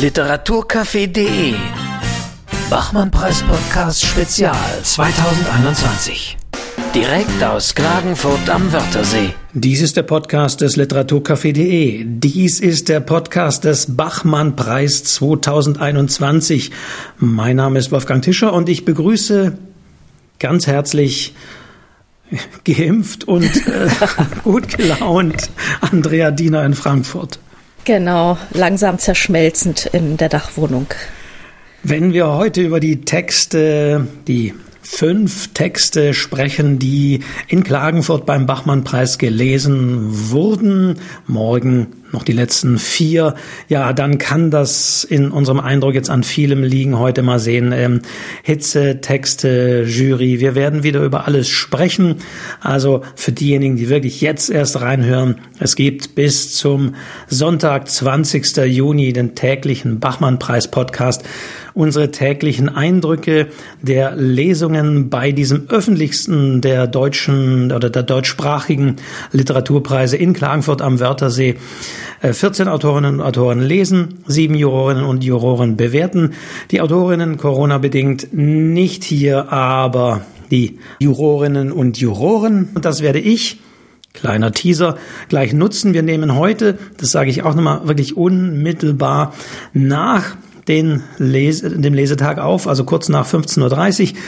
Literaturcafé.de Bachmann-Preis-Podcast Spezial 2021. Direkt aus Klagenfurt am Wörthersee. Dies ist der Podcast des Literaturcafé.de. Dies ist der Podcast des Bachmann-Preis 2021. Mein Name ist Wolfgang Tischer und ich begrüße ganz herzlich geimpft und äh, gut gelaunt Andrea Diener in Frankfurt. Genau, langsam zerschmelzend in der Dachwohnung. Wenn wir heute über die Texte, die fünf Texte sprechen, die in Klagenfurt beim Bachmann-Preis gelesen wurden. Morgen noch die letzten vier. Ja, dann kann das in unserem Eindruck jetzt an vielem liegen. Heute mal sehen. Ähm, Hitze, Texte, Jury. Wir werden wieder über alles sprechen. Also für diejenigen, die wirklich jetzt erst reinhören, es gibt bis zum Sonntag, 20. Juni, den täglichen Bachmann-Preis-Podcast unsere täglichen Eindrücke der Lesungen bei diesem öffentlichsten der deutschen oder der deutschsprachigen Literaturpreise in Klagenfurt am Wörthersee. 14 äh, Autorinnen und Autoren lesen, sieben Jurorinnen und Juroren bewerten. Die Autorinnen Corona-bedingt nicht hier, aber die Jurorinnen und Juroren. Und das werde ich Kleiner Teaser gleich nutzen. Wir nehmen heute, das sage ich auch nochmal wirklich unmittelbar nach den Lese, dem Lesetag auf, also kurz nach 15.30 Uhr.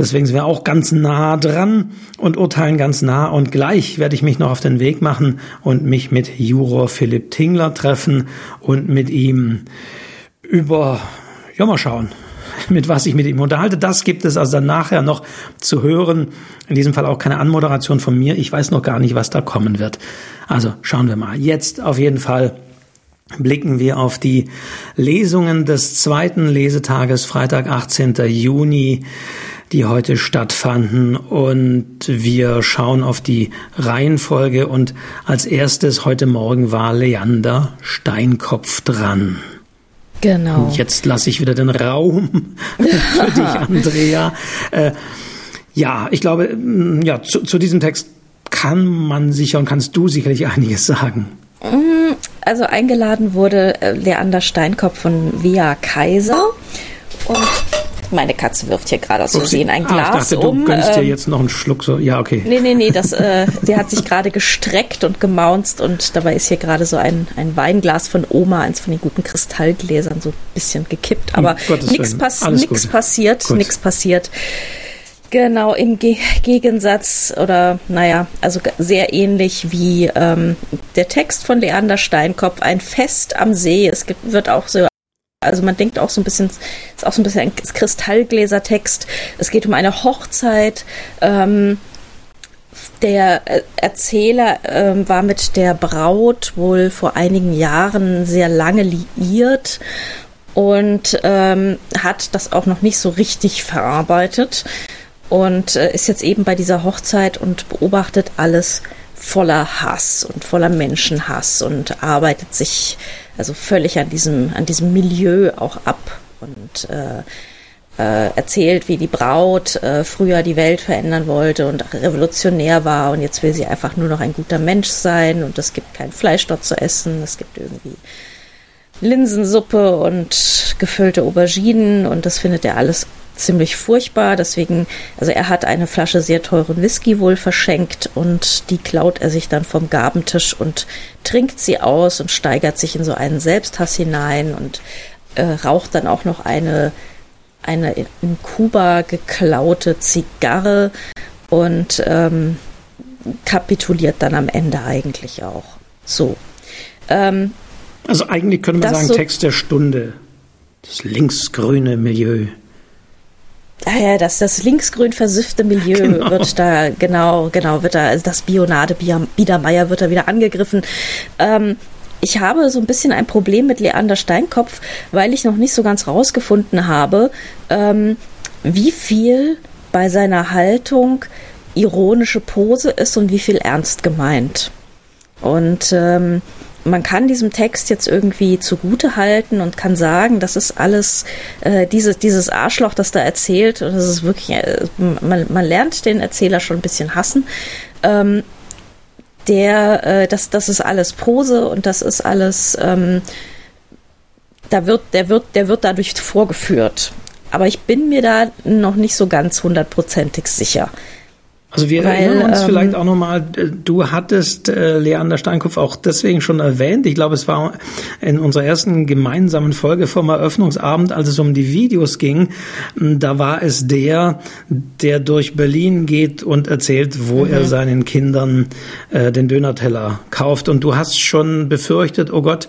Deswegen sind wir auch ganz nah dran und urteilen ganz nah. Und gleich werde ich mich noch auf den Weg machen und mich mit Juror Philipp Tingler treffen und mit ihm über, ja mal schauen, mit was ich mit ihm unterhalte. Das gibt es also dann nachher noch zu hören. In diesem Fall auch keine Anmoderation von mir. Ich weiß noch gar nicht, was da kommen wird. Also schauen wir mal. Jetzt auf jeden Fall blicken wir auf die Lesungen des zweiten Lesetages, Freitag, 18. Juni, die heute stattfanden. Und wir schauen auf die Reihenfolge. Und als erstes heute Morgen war Leander Steinkopf dran. Genau. Und jetzt lasse ich wieder den Raum für dich, Andrea. Äh, ja, ich glaube, ja, zu, zu diesem Text kann man sicher und kannst du sicherlich einiges sagen. Mm, also eingeladen wurde äh, Leander Steinkopf von Via Kaiser und meine Katze wirft hier gerade aus Versehen ein Glas ah, ich dachte, um. Du gönnst dir ähm, jetzt noch einen Schluck so. Ja, okay. Nee, nee, nee, das, äh, sie hat sich gerade gestreckt und gemaunzt und dabei ist hier gerade so ein, ein Weinglas von Oma, eins von den guten Kristallgläsern, so ein bisschen gekippt. Aber nichts pass passiert, nichts passiert. Genau, im Ge Gegensatz oder naja, also sehr ähnlich wie ähm, der Text von Leander Steinkopf, ein Fest am See. Es gibt, wird auch so, also man denkt auch so ein bisschen, ist auch so ein bisschen ein Kristallgläsertext. Es geht um eine Hochzeit. Ähm, der äh, Erzähler ähm, war mit der Braut wohl vor einigen Jahren sehr lange liiert und ähm, hat das auch noch nicht so richtig verarbeitet und äh, ist jetzt eben bei dieser Hochzeit und beobachtet alles voller Hass und voller Menschenhass und arbeitet sich also völlig an diesem, an diesem Milieu auch ab und äh, äh, erzählt, wie die Braut äh, früher die Welt verändern wollte und revolutionär war und jetzt will sie einfach nur noch ein guter Mensch sein und es gibt kein Fleisch dort zu essen, es gibt irgendwie Linsensuppe und gefüllte Auberginen und das findet er alles ziemlich furchtbar. Deswegen, also er hat eine Flasche sehr teuren Whisky wohl verschenkt und die klaut er sich dann vom Gabentisch und trinkt sie aus und steigert sich in so einen Selbsthass hinein und äh, raucht dann auch noch eine, eine in Kuba geklaute Zigarre und ähm, kapituliert dann am Ende eigentlich auch. So. Ähm, also eigentlich können wir sagen, so Text der Stunde. Das linksgrüne Milieu. Ah ja, das, das linksgrün versiffte Milieu genau. wird da, genau, genau, wird da, also das Bionade Biedermeier wird da wieder angegriffen. Ähm, ich habe so ein bisschen ein Problem mit Leander Steinkopf, weil ich noch nicht so ganz rausgefunden habe, ähm, wie viel bei seiner Haltung ironische Pose ist und wie viel ernst gemeint. Und ähm, man kann diesem Text jetzt irgendwie zugute halten und kann sagen, das ist alles äh, dieses, dieses Arschloch, das da erzählt, das ist wirklich, äh, man, man lernt den Erzähler schon ein bisschen hassen. Ähm, der, äh, das, das ist alles Prose und das ist alles ähm, da wird, der wird, der wird dadurch vorgeführt. Aber ich bin mir da noch nicht so ganz hundertprozentig sicher. Also wir Weil, erinnern uns ähm, vielleicht auch nochmal, äh, du hattest äh, Leander Steinkopf auch deswegen schon erwähnt. Ich glaube, es war in unserer ersten gemeinsamen Folge vom Eröffnungsabend, als es um die Videos ging. Da war es der, der durch Berlin geht und erzählt, wo mhm. er seinen Kindern äh, den Dönerteller kauft. Und du hast schon befürchtet, oh Gott,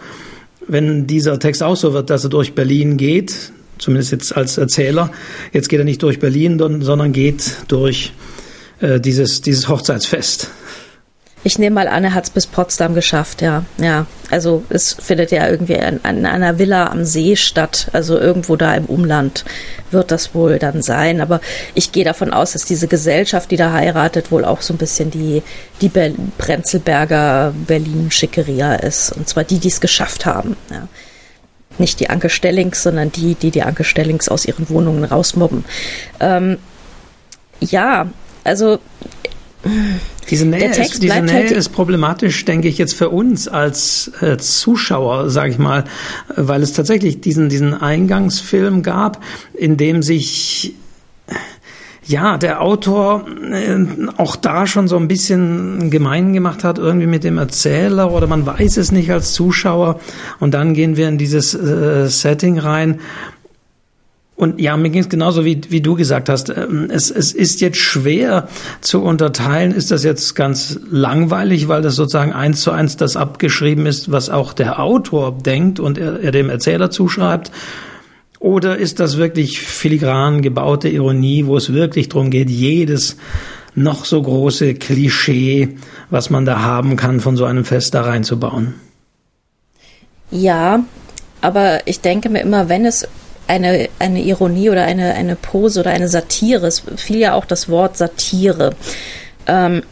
wenn dieser Text auch so wird, dass er durch Berlin geht, zumindest jetzt als Erzähler, jetzt geht er nicht durch Berlin, sondern geht durch äh, dieses, dieses Hochzeitsfest. Ich nehme mal an, er hat es bis Potsdam geschafft, ja. Ja, also es findet ja irgendwie in, in, einer Villa am See statt, also irgendwo da im Umland wird das wohl dann sein. Aber ich gehe davon aus, dass diese Gesellschaft, die da heiratet, wohl auch so ein bisschen die, die Ber Brenzelberger Berlin-Schickeria ist. Und zwar die, die es geschafft haben. Ja. Nicht die Anke Stellings, sondern die, die die Anke Stellings aus ihren Wohnungen rausmobben. Ähm, ja, also diese Nähe, ist, diese Nähe halt ist problematisch, denke ich, jetzt für uns als äh, Zuschauer, sage ich mal, weil es tatsächlich diesen, diesen Eingangsfilm gab, in dem sich ja, der Autor äh, auch da schon so ein bisschen gemein gemacht hat, irgendwie mit dem Erzähler oder man weiß es nicht als Zuschauer. Und dann gehen wir in dieses äh, Setting rein und ja, mir ging es genauso, wie, wie du gesagt hast. Ähm, es, es ist jetzt schwer zu unterteilen. Ist das jetzt ganz langweilig, weil das sozusagen eins zu eins das abgeschrieben ist, was auch der Autor denkt und er, er dem Erzähler zuschreibt? Oder ist das wirklich filigran gebaute Ironie, wo es wirklich darum geht, jedes noch so große Klischee, was man da haben kann, von so einem Fest da reinzubauen? Ja, aber ich denke mir immer, wenn es eine, eine Ironie oder eine, eine Pose oder eine Satire. Es fiel ja auch das Wort Satire. Ähm,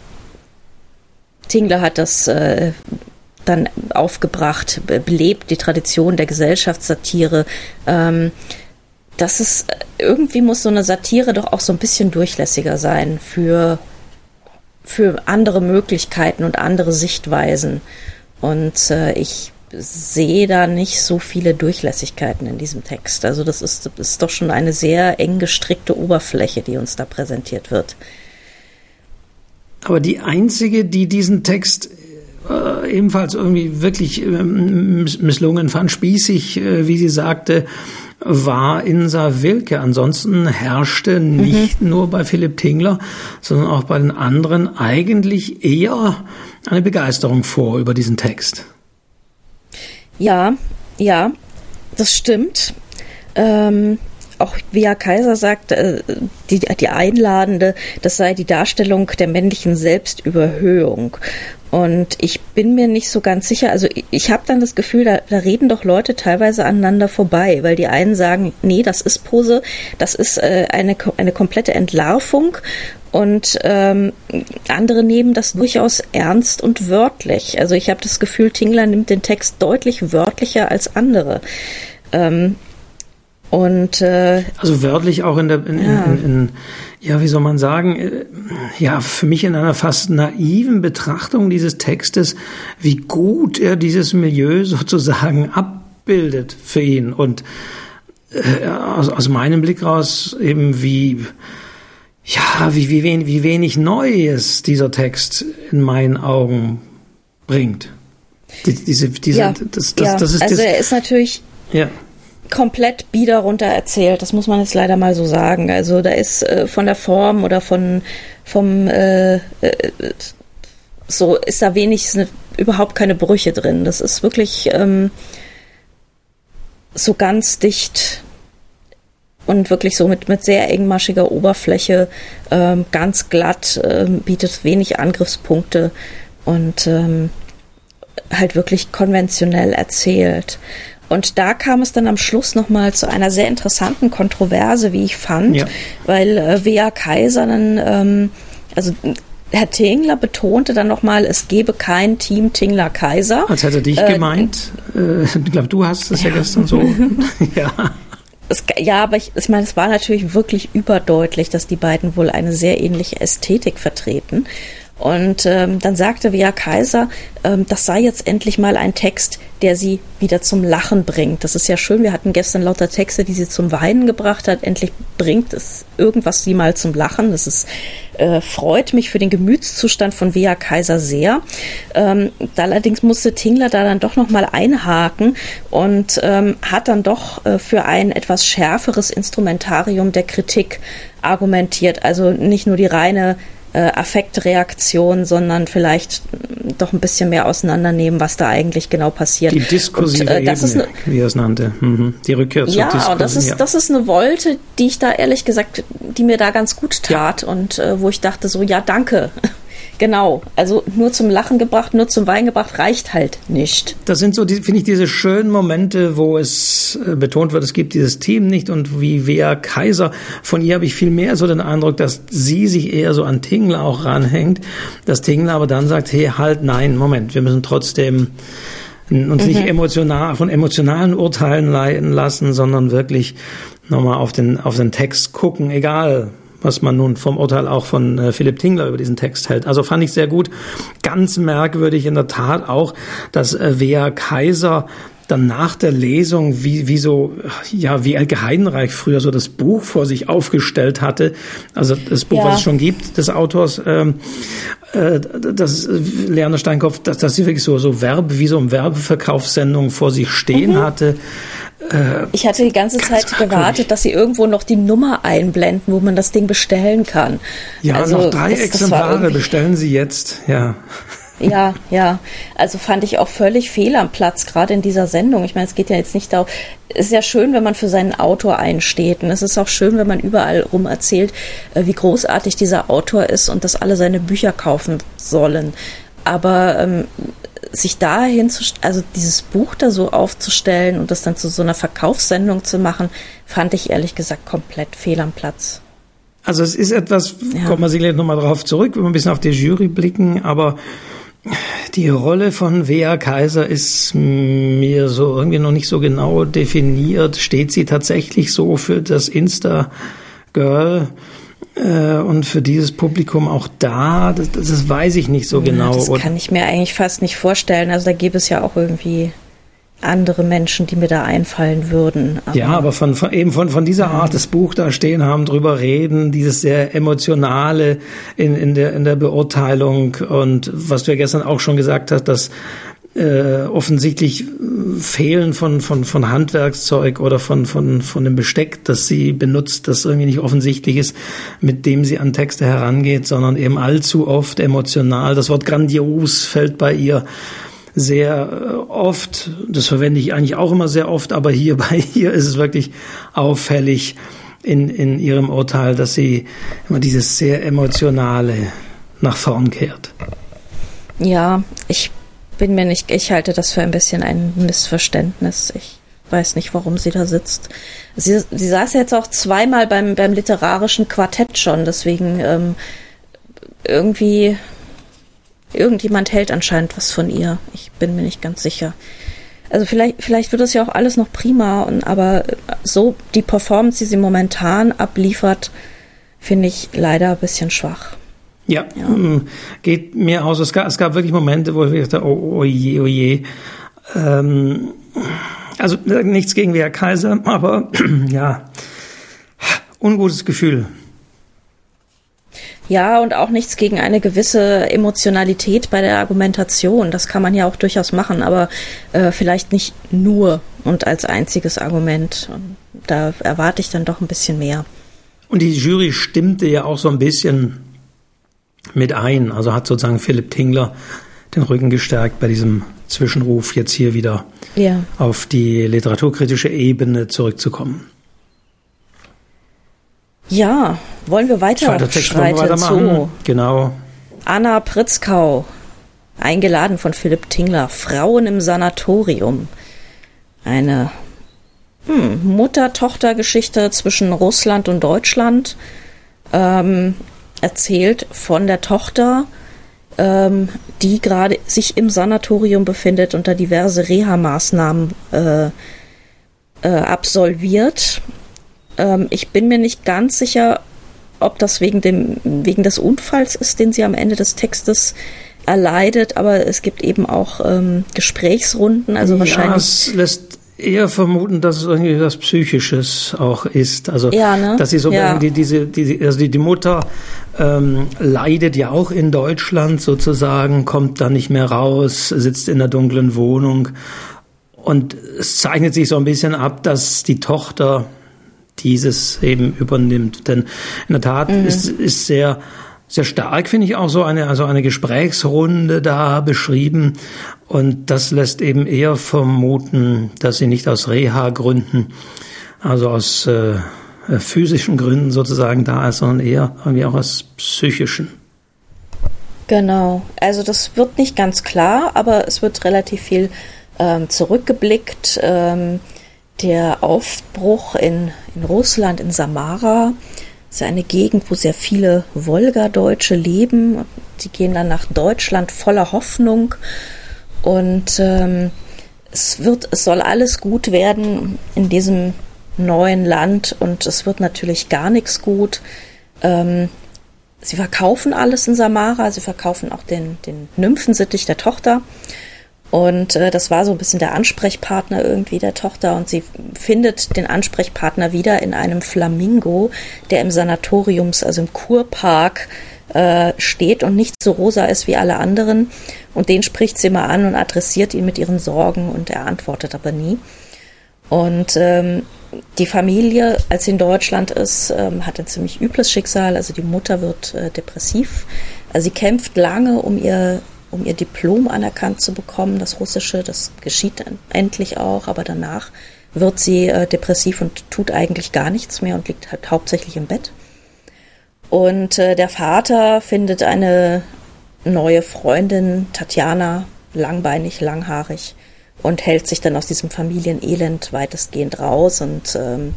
Tingler hat das äh, dann aufgebracht, belebt die Tradition der Gesellschaftssatire. Ähm, das ist, irgendwie muss so eine Satire doch auch so ein bisschen durchlässiger sein für, für andere Möglichkeiten und andere Sichtweisen. Und äh, ich sehe da nicht so viele Durchlässigkeiten in diesem Text. Also das ist, das ist doch schon eine sehr eng gestrickte Oberfläche, die uns da präsentiert wird. Aber die einzige, die diesen Text äh, ebenfalls irgendwie wirklich äh, misslungen fand, spießig, äh, wie sie sagte, war Insa Wilke. Ansonsten herrschte nicht mhm. nur bei Philipp Tingler, sondern auch bei den anderen eigentlich eher eine Begeisterung vor über diesen Text. Ja, ja, das stimmt. Ähm, auch Via Kaiser sagt, äh, die, die Einladende, das sei die Darstellung der männlichen Selbstüberhöhung. Und ich bin mir nicht so ganz sicher, also ich, ich habe dann das Gefühl, da, da reden doch Leute teilweise aneinander vorbei, weil die einen sagen, nee, das ist Pose, das ist äh, eine, eine komplette Entlarvung und ähm, andere nehmen das durchaus ernst und wörtlich. Also ich habe das Gefühl, Tingler nimmt den Text deutlich wörtlicher als andere. Ähm, und äh, also wörtlich auch in der in, ja. In, in, ja wie soll man sagen äh, ja für mich in einer fast naiven Betrachtung dieses Textes wie gut er dieses Milieu sozusagen abbildet für ihn und äh, aus, aus meinem Blick raus eben wie ja, wie, wie, wenig, wie wenig Neues dieser Text in meinen Augen bringt. Die, diese, diese, ja, das, das, ja. das ist also er ist natürlich ja. komplett bieder runter erzählt, das muss man jetzt leider mal so sagen. Also da ist äh, von der Form oder von vom äh, äh, so ist da wenig, ne, überhaupt keine Brüche drin. Das ist wirklich ähm, so ganz dicht und wirklich so mit, mit sehr engmaschiger Oberfläche, ähm, ganz glatt, ähm, bietet wenig Angriffspunkte und ähm, halt wirklich konventionell erzählt. Und da kam es dann am Schluss nochmal zu einer sehr interessanten Kontroverse, wie ich fand, ja. weil äh, Wea Kaiser dann, ähm, also Herr Tingler betonte dann nochmal, es gebe kein Team Tingler Kaiser. Als hätte er dich äh, gemeint. Äh, ich glaube, du hast es ja. ja gestern so. ja es, ja, aber ich, ich meine, es war natürlich wirklich überdeutlich, dass die beiden wohl eine sehr ähnliche Ästhetik vertreten. Und ähm, dann sagte Via Kaiser, ähm, das sei jetzt endlich mal ein Text, der sie wieder zum Lachen bringt. Das ist ja schön. Wir hatten gestern lauter Texte, die sie zum Weinen gebracht hat. Endlich bringt es irgendwas sie mal zum Lachen. Das ist, äh, freut mich für den Gemütszustand von Via Kaiser sehr. Ähm, allerdings musste Tingler da dann doch noch mal einhaken und ähm, hat dann doch äh, für ein etwas schärferes Instrumentarium der Kritik argumentiert. Also nicht nur die reine äh, Affektreaktion, sondern vielleicht doch ein bisschen mehr auseinandernehmen, was da eigentlich genau passiert. Die diskursive und, äh, das Ebene, ist eine, wie er es nannte. Mhm. Die Rückkehr zur ja, Diskursive. Ja, und das ist, das ist eine Wolte, die ich da ehrlich gesagt, die mir da ganz gut tat ja. und äh, wo ich dachte so, ja, danke. Genau, also nur zum Lachen gebracht, nur zum Wein gebracht, reicht halt nicht. Das sind so, finde ich, diese schönen Momente, wo es äh, betont wird, es gibt dieses Team nicht und wie Wea Kaiser, von ihr habe ich viel mehr so den Eindruck, dass sie sich eher so an Tingler auch ranhängt, dass Tingler aber dann sagt, hey, halt, nein, Moment, wir müssen trotzdem uns mhm. nicht emotional, von emotionalen Urteilen leiten lassen, sondern wirklich nochmal auf den, auf den Text gucken, egal was man nun vom Urteil auch von äh, Philipp Tingler über diesen Text hält. Also fand ich sehr gut. Ganz merkwürdig in der Tat auch, dass äh, Wea Kaiser dann nach der Lesung, wie, wie so, ja, wie Elke Heidenreich früher so das Buch vor sich aufgestellt hatte, also das Buch, ja. was es schon gibt, des Autors, ähm, äh, das Lerner Steinkopf, dass, dass sie wirklich so, so Werbe, wie so eine Werbeverkaufssendung vor sich stehen mhm. hatte. Äh, ich hatte die ganze Zeit gewartet, dass sie irgendwo noch die Nummer einblenden, wo man das Ding bestellen kann. Ja, also, noch drei das, Exemplare das bestellen Sie jetzt, ja. Ja, ja. Also fand ich auch völlig fehl am Platz, gerade in dieser Sendung. Ich meine, es geht ja jetzt nicht darum, es ist ja schön, wenn man für seinen Autor einsteht. Und es ist auch schön, wenn man überall rum erzählt, äh, wie großartig dieser Autor ist und dass alle seine Bücher kaufen sollen. Aber ähm, sich dahin zu, also dieses Buch da so aufzustellen und das dann zu so einer Verkaufssendung zu machen, fand ich ehrlich gesagt komplett fehl am Platz. Also es ist etwas, ja. kommen wir sicherlich nochmal darauf zurück, wenn wir ein bisschen auf die Jury blicken, aber die Rolle von Wea Kaiser ist mir so irgendwie noch nicht so genau definiert. Steht sie tatsächlich so für das Insta-Girl? Äh, und für dieses Publikum auch da, das, das weiß ich nicht so genau. das kann ich mir eigentlich fast nicht vorstellen. Also da gäbe es ja auch irgendwie andere Menschen, die mir da einfallen würden. Aber ja, aber von, von eben von, von dieser Art des Buch da stehen haben, drüber reden, dieses sehr emotionale in, in, der, in der Beurteilung und was du ja gestern auch schon gesagt hast, dass äh, offensichtlich Fehlen von, von, von Handwerkszeug oder von, von, von dem Besteck, das sie benutzt, das irgendwie nicht offensichtlich ist, mit dem sie an Texte herangeht, sondern eben allzu oft emotional. Das Wort grandios fällt bei ihr sehr äh, oft. Das verwende ich eigentlich auch immer sehr oft, aber hier bei ihr ist es wirklich auffällig in, in ihrem Urteil, dass sie immer dieses sehr emotionale nach vorn kehrt. Ja, ich bin mir nicht, ich halte das für ein bisschen ein Missverständnis. Ich weiß nicht, warum sie da sitzt. Sie, sie saß jetzt auch zweimal beim, beim literarischen Quartett schon, deswegen ähm, irgendwie, irgendjemand hält anscheinend was von ihr. Ich bin mir nicht ganz sicher. Also vielleicht, vielleicht wird das ja auch alles noch prima, und, aber so die Performance, die sie momentan abliefert, finde ich leider ein bisschen schwach. Ja, ja. Mm, geht mir aus. Es gab, es gab wirklich Momente, wo ich dachte, oh, oh je, oh je. Ähm, also nichts gegen Wer Kaiser, aber ja, ungutes Gefühl. Ja, und auch nichts gegen eine gewisse Emotionalität bei der Argumentation. Das kann man ja auch durchaus machen, aber äh, vielleicht nicht nur und als einziges Argument. Da erwarte ich dann doch ein bisschen mehr. Und die Jury stimmte ja auch so ein bisschen mit ein. Also hat sozusagen Philipp Tingler den Rücken gestärkt bei diesem Zwischenruf, jetzt hier wieder ja. auf die literaturkritische Ebene zurückzukommen. Ja, wollen wir weiter Text schreiten zu Genau. Anna Pritzkau, eingeladen von Philipp Tingler, Frauen im Sanatorium. Eine hm, Mutter-Tochter-Geschichte zwischen Russland und Deutschland. Ähm, erzählt von der Tochter, ähm, die gerade sich im Sanatorium befindet und da diverse Reha-Maßnahmen äh, äh, absolviert. Ähm, ich bin mir nicht ganz sicher, ob das wegen, dem, wegen des Unfalls ist, den sie am Ende des Textes erleidet, aber es gibt eben auch ähm, Gesprächsrunden, also ja, wahrscheinlich. Es lässt eher vermuten, dass es irgendwie was Psychisches auch ist. Also, ja, ne? dass sie so ja. die, diese, die, also die, die Mutter ähm, leidet ja auch in Deutschland sozusagen, kommt da nicht mehr raus, sitzt in der dunklen Wohnung. Und es zeichnet sich so ein bisschen ab, dass die Tochter dieses eben übernimmt. Denn in der Tat mhm. ist, ist sehr, sehr stark, finde ich auch so eine, also eine Gesprächsrunde da beschrieben. Und das lässt eben eher vermuten, dass sie nicht aus Reha-Gründen, also aus äh, physischen Gründen sozusagen da ist, sondern eher irgendwie auch aus psychischen. Genau, also das wird nicht ganz klar, aber es wird relativ viel ähm, zurückgeblickt. Ähm, der Aufbruch in, in Russland, in Samara, ist eine Gegend, wo sehr viele Wolgadeutsche leben. Die gehen dann nach Deutschland voller Hoffnung und ähm, es wird, es soll alles gut werden in diesem neuen Land und es wird natürlich gar nichts gut. Ähm, sie verkaufen alles in Samara, sie verkaufen auch den, den Nymphensittich der Tochter. Und äh, das war so ein bisschen der Ansprechpartner irgendwie der Tochter. Und sie findet den Ansprechpartner wieder in einem Flamingo, der im Sanatoriums, also im Kurpark, äh, steht und nicht so rosa ist wie alle anderen. Und den spricht sie mal an und adressiert ihn mit ihren Sorgen und er antwortet aber nie. Und ähm, die Familie, als sie in Deutschland ist, ähm, hat ein ziemlich übles Schicksal. Also die Mutter wird äh, depressiv. Also sie kämpft lange, um ihr, um ihr Diplom anerkannt zu bekommen, das Russische. Das geschieht endlich auch, aber danach wird sie äh, depressiv und tut eigentlich gar nichts mehr und liegt halt hauptsächlich im Bett. Und äh, der Vater findet eine neue Freundin, Tatjana, langbeinig, langhaarig, und hält sich dann aus diesem Familienelend weitestgehend raus. Und ähm,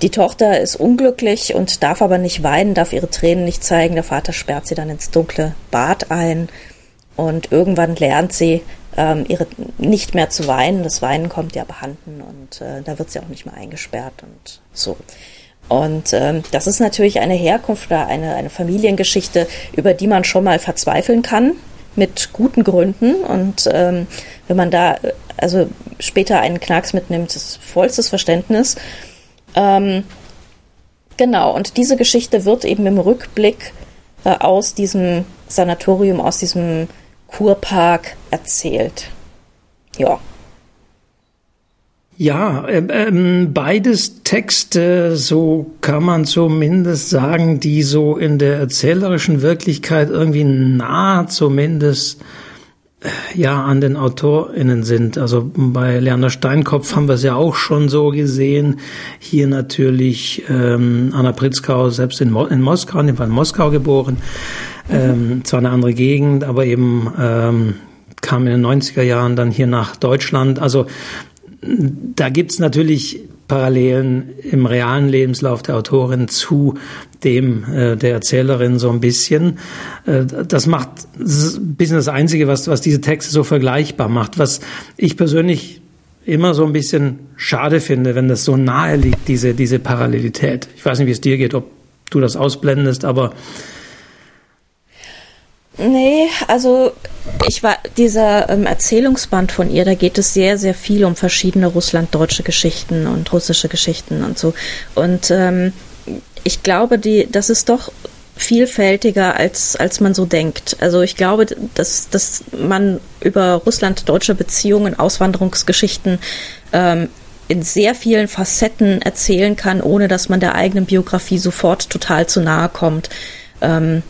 die Tochter ist unglücklich und darf aber nicht weinen, darf ihre Tränen nicht zeigen. Der Vater sperrt sie dann ins dunkle Bad ein. Und irgendwann lernt sie, ähm, ihre, nicht mehr zu weinen. Das Weinen kommt ja abhanden und äh, da wird sie auch nicht mehr eingesperrt und so. Und ähm, das ist natürlich eine Herkunft oder eine, eine Familiengeschichte, über die man schon mal verzweifeln kann, mit guten Gründen. Und ähm, wenn man da also später einen Knacks mitnimmt, ist vollstes Verständnis. Ähm, genau, und diese Geschichte wird eben im Rückblick äh, aus diesem Sanatorium, aus diesem Kurpark erzählt. Ja. Ja, äh, ähm, beides Texte, so kann man zumindest sagen, die so in der erzählerischen Wirklichkeit irgendwie nah zumindest äh, ja an den AutorInnen sind. Also bei Lerner Steinkopf haben wir es ja auch schon so gesehen. Hier natürlich ähm, Anna Pritzkau, selbst in, Mo in Moskau, in dem Fall in Moskau geboren. Ähm, zwar eine andere Gegend, aber eben ähm, kam in den 90er Jahren dann hier nach Deutschland. Also da gibt's natürlich Parallelen im realen Lebenslauf der Autorin zu dem äh, der Erzählerin so ein bisschen. Äh, das macht ein bisschen das Einzige, was, was diese Texte so vergleichbar macht. Was ich persönlich immer so ein bisschen schade finde, wenn das so nahe liegt, diese, diese Parallelität. Ich weiß nicht, wie es dir geht, ob du das ausblendest, aber Nee, also ich war dieser ähm, Erzählungsband von ihr, da geht es sehr, sehr viel um verschiedene russlanddeutsche Geschichten und russische Geschichten und so. Und ähm, ich glaube, die, das ist doch vielfältiger, als, als man so denkt. Also ich glaube, dass, dass man über russland-deutsche Beziehungen, Auswanderungsgeschichten ähm, in sehr vielen Facetten erzählen kann, ohne dass man der eigenen Biografie sofort total zu nahe kommt. Ähm,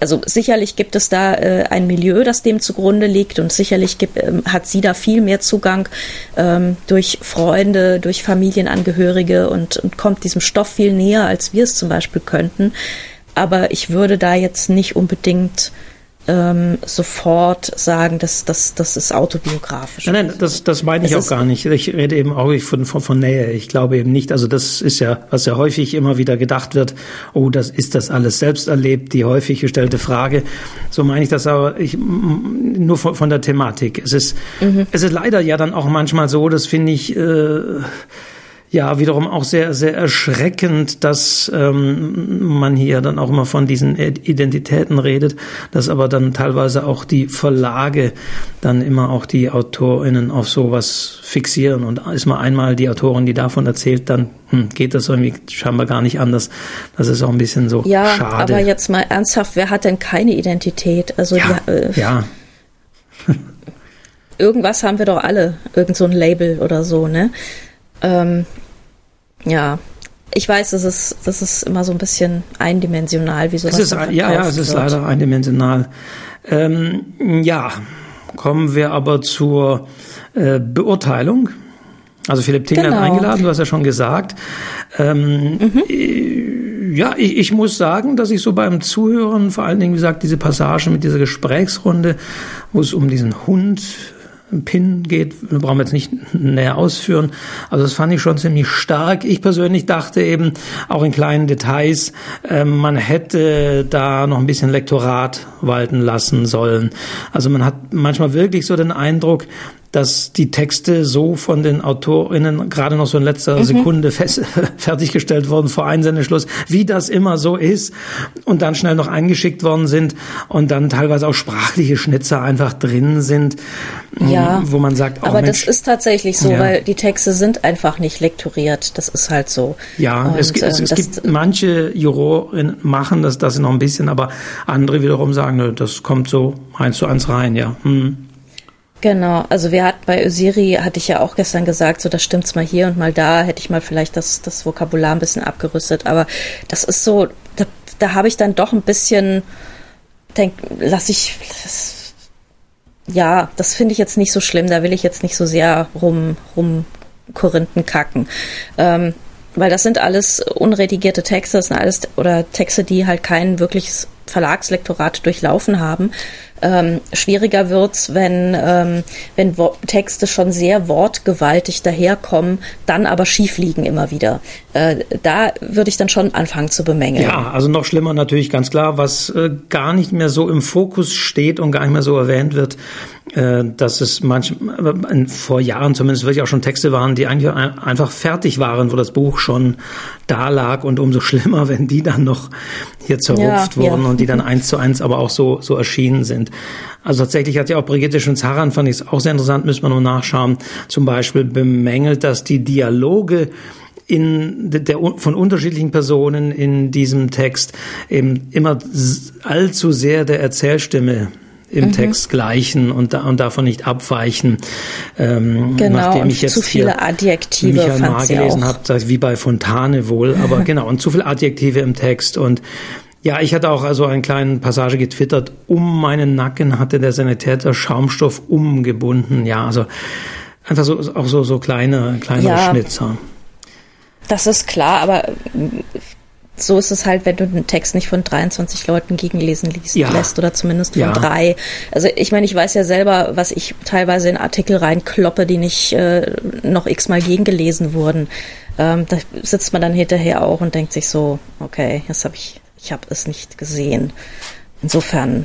also sicherlich gibt es da äh, ein Milieu, das dem zugrunde liegt und sicherlich gibt, ähm, hat sie da viel mehr Zugang ähm, durch Freunde, durch Familienangehörige und, und kommt diesem Stoff viel näher, als wir es zum Beispiel könnten. Aber ich würde da jetzt nicht unbedingt ähm, sofort sagen, dass das, das ist autobiografisch. Nein, nein, das, das meine ich es auch gar nicht. Ich rede eben auch von, von, von Nähe. Ich glaube eben nicht, also das ist ja, was ja häufig immer wieder gedacht wird, oh, das ist das alles selbst erlebt, die häufig gestellte Frage. So meine ich das aber ich, nur von, von der Thematik. Es ist, mhm. es ist leider ja dann auch manchmal so, das finde ich, äh, Ja, wiederum auch sehr, sehr erschreckend, dass ähm, man hier dann auch immer von diesen Identitäten redet, dass aber dann teilweise auch die Verlage dann immer auch die AutorInnen auf sowas fixieren. Und ist mal einmal die Autorin, die davon erzählt, dann hm, geht das irgendwie scheinbar gar nicht anders. Das ist auch ein bisschen so ja, schade. aber jetzt mal ernsthaft, wer hat denn keine Identität? Also ja, die, äh, ja. irgendwas haben wir doch alle, irgend so ein Label oder so, ne? Ähm, ja, ich weiß, das ist, das ist immer so ein bisschen eindimensional, wie sowas es ist, Ja, ja, es ist wird. leider eindimensional. Ähm, ja, kommen wir aber zur äh, Beurteilung. Also Philipp Tingler genau. eingeladen, du hast ja schon gesagt. Ähm, mhm. Äh, ja, ich, ich, muss sagen, dass ich so beim Zuhören, vor allen Dingen, wie gesagt, diese Passage mit dieser Gesprächsrunde, wo es um diesen Hund Pin geht, brauchen wir jetzt nicht näher ausführen. Also das fand ich schon ziemlich stark. Ich persönlich dachte eben, auch in kleinen Details, äh, man hätte da noch ein bisschen Lektorat walten lassen sollen. Also man hat manchmal wirklich so den Eindruck, dass die Texte so von den AutorInnen gerade noch so in letzter mhm. Sekunde fest, fertiggestellt wurden vor Einsendeschluss, wie das immer so ist, und dann schnell noch eingeschickt worden sind und dann teilweise auch sprachliche Schnitzer einfach drin sind, mm, ja, wo man sagt, oh, aber Mensch, das ist tatsächlich so, ja. weil die Texte sind einfach nicht lektoriert. Das ist halt so. Ja, und, es, es, es gibt manche Juroren machen das, das noch ein bisschen, aber andere wiederum sagen, das kommt so eins zu eins rein, ja. Hm. Genau, also wir hatten bei Osiri, hatte ich ja auch gestern gesagt, so das stimmt's mal hier und mal da, hätte ich mal vielleicht das, das Vokabular ein bisschen abgerüstet, aber das ist so, da, da habe ich dann doch ein bisschen, denk, lass ich, das, ja, das finde ich jetzt nicht so schlimm, da will ich jetzt nicht so sehr rum, rum Korinthen kacken. Ähm, weil das sind alles unredigierte Texte, das sind alles oder Texte, die halt kein wirkliches Verlagslektorat durchlaufen haben. Ähm, schwieriger wird's, wenn, ähm, wenn Texte schon sehr wortgewaltig daherkommen, dann aber schief liegen immer wieder. Äh, da würde ich dann schon anfangen zu bemängeln. Ja, also noch schlimmer natürlich ganz klar, was äh, gar nicht mehr so im Fokus steht und gar nicht mehr so erwähnt wird, äh, dass es manchmal, äh, vor Jahren zumindest wirklich auch schon Texte waren, die eigentlich einfach fertig waren, wo das Buch schon da lag und umso schlimmer, wenn die dann noch hier zerrupft ja, wurden ja. und die dann eins zu eins aber auch so, so erschienen sind. Also tatsächlich hat ja auch Brigitte Schönzaran, fand ich es auch sehr interessant, müssen wir noch nachschauen, zum Beispiel bemängelt, dass die Dialoge in der, von unterschiedlichen Personen in diesem Text eben immer allzu sehr der Erzählstimme im mhm. Text gleichen und, da, und davon nicht abweichen. Ähm, genau, nachdem ich jetzt zu viele Adjektive Michael Mar gelesen habe, wie bei Fontane wohl, aber genau, und zu viele Adjektive im Text und ja, ich hatte auch also eine kleine Passage getwittert, um meinen Nacken hatte der Sanitäter Schaumstoff umgebunden. Ja, also einfach so auch so so kleine kleine ja, Schnitzer. Das ist klar, aber so ist es halt, wenn du einen Text nicht von 23 Leuten gegenlesen liest, ja. lässt oder zumindest von ja. drei. Also ich meine, ich weiß ja selber, was ich teilweise in Artikel reinkloppe, die nicht äh, noch x-mal gegengelesen wurden. Ähm, da sitzt man dann hinterher auch und denkt sich so, okay, jetzt habe ich, ich habe es nicht gesehen. Insofern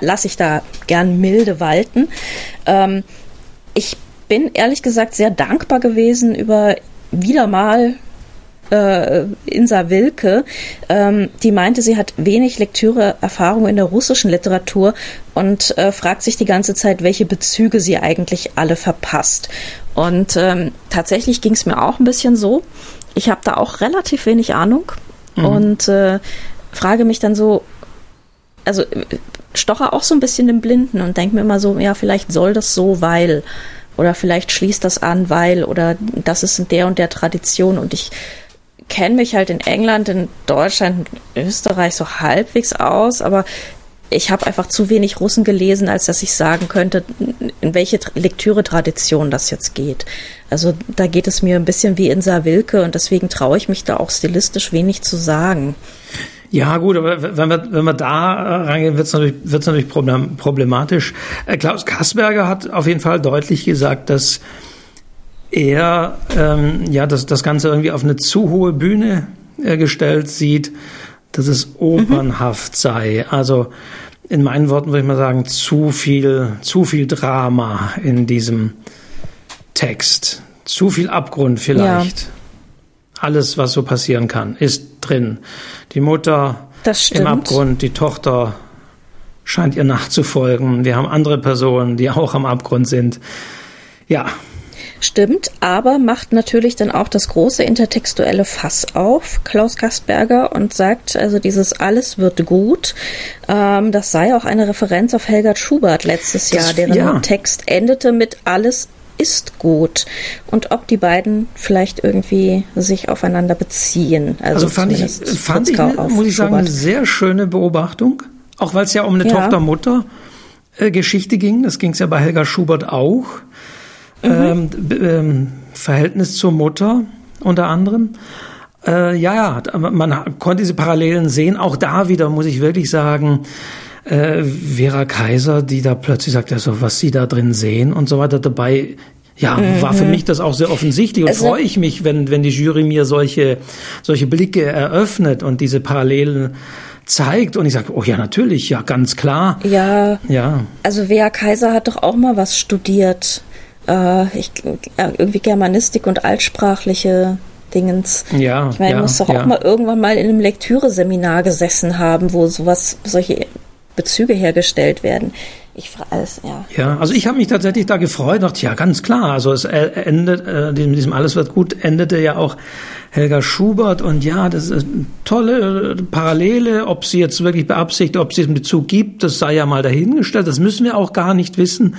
lasse ich da gern milde walten. Ähm, ich bin ehrlich gesagt sehr dankbar gewesen über wieder mal äh, Insa Wilke, ähm, die meinte, sie hat wenig Lektüreerfahrung in der russischen Literatur und äh, fragt sich die ganze Zeit, welche Bezüge sie eigentlich alle verpasst. Und ähm, tatsächlich ging es mir auch ein bisschen so. Ich habe da auch relativ wenig Ahnung mhm. und äh, frage mich dann so, also stoche auch so ein bisschen im Blinden und denke mir immer so, ja, vielleicht soll das so, weil oder vielleicht schließt das an, weil oder das ist in der und der Tradition und ich kenne mich halt in England, in Deutschland, in Österreich so halbwegs aus, aber ich habe einfach zu wenig Russen gelesen, als dass ich sagen könnte, in welche Lektüre-Tradition das jetzt geht. Also da geht es mir ein bisschen wie in Wilke und deswegen traue ich mich da auch stilistisch wenig zu sagen. Ja, gut, aber wenn wir, wenn wir da reingehen, wird es natürlich, wird's natürlich problematisch. Äh, Klaus Kasperger hat auf jeden Fall deutlich gesagt, dass er ähm, ja das, das Ganze irgendwie auf eine zu hohe Bühne äh, gestellt sieht, dass es opernhaft mhm. sei. Also in meinen Worten würde ich mal sagen, zu viel, zu viel Drama in diesem Text. Zu viel Abgrund vielleicht. Ja. Alles, was so passieren kann, ist drin. Die Mutter im Abgrund, die Tochter scheint ihr nachzufolgen. Wir haben andere Personen, die auch am Abgrund sind. Ja. Stimmt, aber macht natürlich dann auch das große intertextuelle Fass auf, Klaus Kastberger, und sagt, also dieses Alles wird gut, ähm, das sei auch eine Referenz auf Helgert Schubert letztes Jahr, deren ja. Text endete mit Alles ist gut und ob die beiden vielleicht irgendwie sich aufeinander beziehen. Also, also fand ich, fand ich muss ich sagen, eine sehr schöne Beobachtung, auch weil es ja um eine ja. Tochter-Mutter-Geschichte ging. Das ging es ja bei Helga Schubert auch. Mhm. Ähm, Verhältnis zur Mutter unter anderem. Äh, ja, ja, man konnte diese Parallelen sehen. Auch da wieder muss ich wirklich sagen, äh, Vera Kaiser, die da plötzlich sagt, ja, so was Sie da drin sehen und so weiter dabei. Ja, mhm. war für mich das auch sehr offensichtlich und also, freue ich mich, wenn, wenn die Jury mir solche, solche Blicke eröffnet und diese Parallelen zeigt und ich sage, oh ja, natürlich, ja, ganz klar. Ja. Ja. Also Vera Kaiser hat doch auch mal was studiert. Äh, ich, irgendwie Germanistik und altsprachliche Dingens. Ja. Ich meine, ja, muss doch ja. auch mal irgendwann mal in einem Lektüreseminar gesessen haben, wo sowas, solche Bezüge hergestellt werden. Ich alles, ja. Ja, also ich habe mich tatsächlich da gefreut, dachte, ja, ganz klar. Also es äh, endet, äh, mit diesem Alles wird gut, endete ja auch Helga Schubert und ja, das ist eine tolle äh, Parallele, ob sie jetzt wirklich beabsichtigt, ob sie es einen Bezug gibt, das sei ja mal dahingestellt. Das müssen wir auch gar nicht wissen.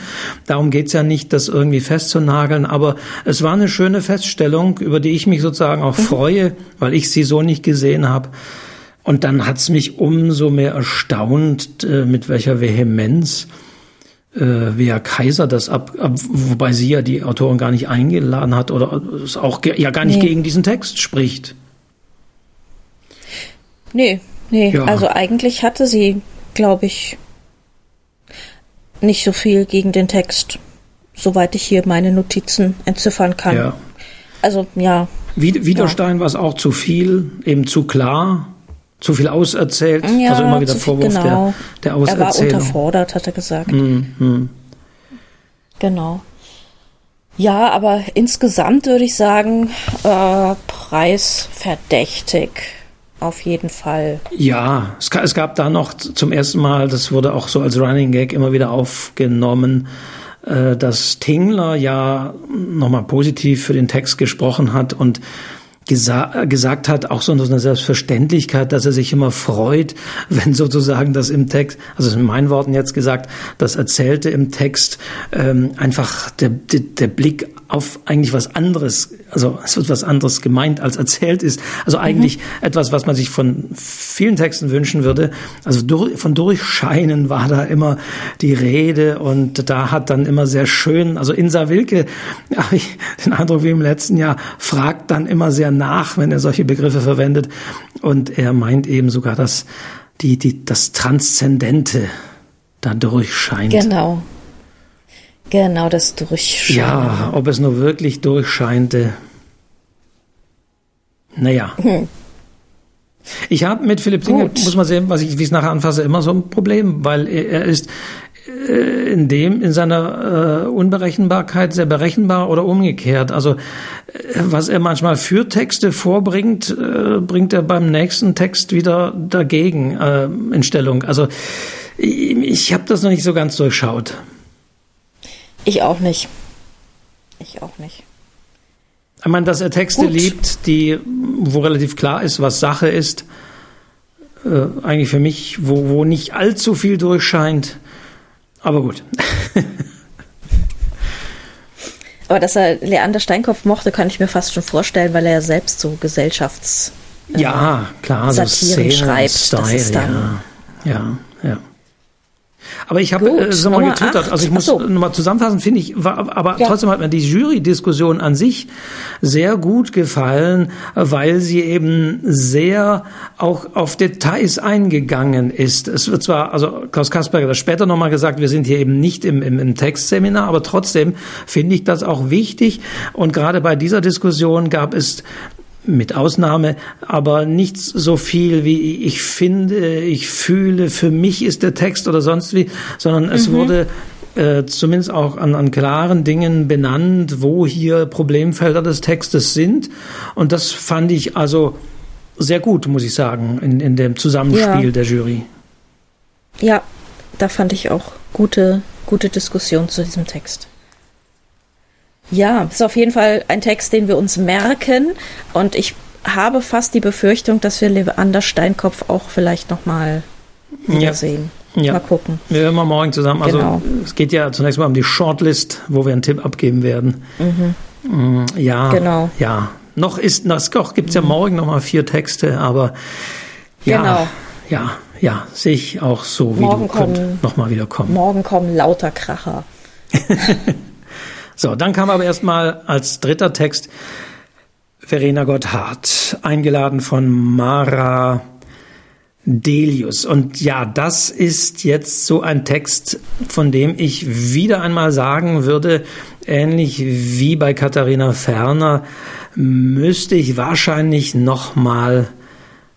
Darum geht's ja nicht, das irgendwie festzunageln. Aber es war eine schöne Feststellung, über die ich mich sozusagen auch mhm. freue, weil ich sie so nicht gesehen habe. Und dann hat's mich umso mehr erstaunt, äh, mit welcher Vehemenz äh, wer Kaiser das ab, ab, wobei sie ja die Autorin gar nicht eingeladen hat oder es auch ja gar nicht nee. gegen diesen Text spricht. Nee, nee, ja. also eigentlich hatte sie, glaube ich, nicht so viel gegen den Text, soweit ich hier meine Notizen entziffern kann. Ja. Also ja. Widerstein ja. war es auch zu viel, eben zu klar zu viel auserzählt. Ja, also immer wieder Vorwurf viel, genau. der, der Auserzählung. Er war unterfordert, hat er gesagt. Mhm. Genau. Ja, aber insgesamt würde ich sagen, äh, preisverdächtig. Auf jeden Fall. Ja, es, es gab da noch zum ersten Mal, das wurde auch so als Running Gag immer wieder aufgenommen, äh, dass Tingler ja nochmal positiv für den Text gesprochen hat und gesa gesagt hat, auch so eine Selbstverständlichkeit, dass er sich immer freut, wenn sozusagen das im Text, also in meinen Worten jetzt gesagt, das Erzählte im Text ähm, einfach der, der, der Blick auf eigentlich was anderes, also es wird was anderes gemeint als erzählt ist. Also eigentlich mhm. etwas, was man sich von vielen Texten wünschen würde. Also durch, von Durchscheinen war da immer die Rede und da hat dann immer sehr schön, also Insa Wilke, habe ich den Eindruck wie im letzten Jahr, fragt dann immer sehr nach, wenn er solche Begriffe verwendet. Und er meint eben sogar, dass die, die, das Transzendente da durchscheint. Genau. Genau, das Durchscheinen. Ja, ob es nur wirklich durchscheinte. Naja. Hm. Ich habe mit Philipp Singer, muss man sehen, was ich, wie ich es nachher anfasse, immer so ein Problem, weil er ist in dem, in seiner äh, Unberechenbarkeit sehr berechenbar oder umgekehrt. Also, äh, was er manchmal für Texte vorbringt, äh, bringt er beim nächsten Text wieder dagegen äh, in Stellung. Also, ich, ich habe das noch nicht so ganz durchschaut. Ich auch nicht. Ich auch nicht. Ich meine, dass er Texte Gut. liebt, die, wo relativ klar ist, was Sache ist, äh, eigentlich für mich, wo, wo nicht allzu viel durchscheint. Aber gut. Aber dass er Leander Steinkopf mochte, kann ich mir fast schon vorstellen, weil er ja selbst so Gesellschafts ja klar Satiren so schreibt. Style, das ist dann ja, ja, ja. Aber ich habe äh, so mal getwittert, also ich muss so. nochmal zusammenfassen, finde ich, war, aber ja. trotzdem hat mir die Jury-Diskussion an sich sehr gut gefallen, weil sie eben sehr auch auf Details eingegangen ist. Es wird zwar, also Klaus Kasperger hat später nochmal gesagt, wir sind hier eben nicht im, im, im Textseminar, aber trotzdem finde ich das auch wichtig. Und gerade bei dieser Diskussion gab es mit Ausnahme, aber nicht so viel wie ich finde, ich fühle, für mich ist der Text oder sonst wie, sondern es mhm. wurde äh, zumindest auch an, an klaren Dingen benannt, wo hier Problemfelder des Textes sind. Und das fand ich also sehr gut, muss ich sagen, in, in dem Zusammenspiel ja. der Jury. Ja, da fand ich auch gute, gute Diskussion zu diesem Text. Ja, ist auf jeden Fall ein Text, den wir uns merken. Und ich habe fast die Befürchtung, dass wir Leander Steinkopf auch vielleicht nochmal. Ja. Ja. Mal gucken. Wir hören mal morgen zusammen. Also genau. es geht ja zunächst mal um die Shortlist, wo wir einen Tipp abgeben werden. Mhm. Mm, ja, genau. Ja, noch ist, noch gibt es ja morgen noch mal vier Texte, aber ja, genau. ja, ja, sehe ich auch so, wie morgen du kommen, noch mal wieder kommen. Morgen kommen lauter Kracher. so, dann kam aber erstmal als dritter Text Verena Gotthard, eingeladen von Mara Delius. Und ja, das ist jetzt so ein Text, von dem ich wieder einmal sagen würde, ähnlich wie bei Katharina Ferner, müsste ich wahrscheinlich noch mal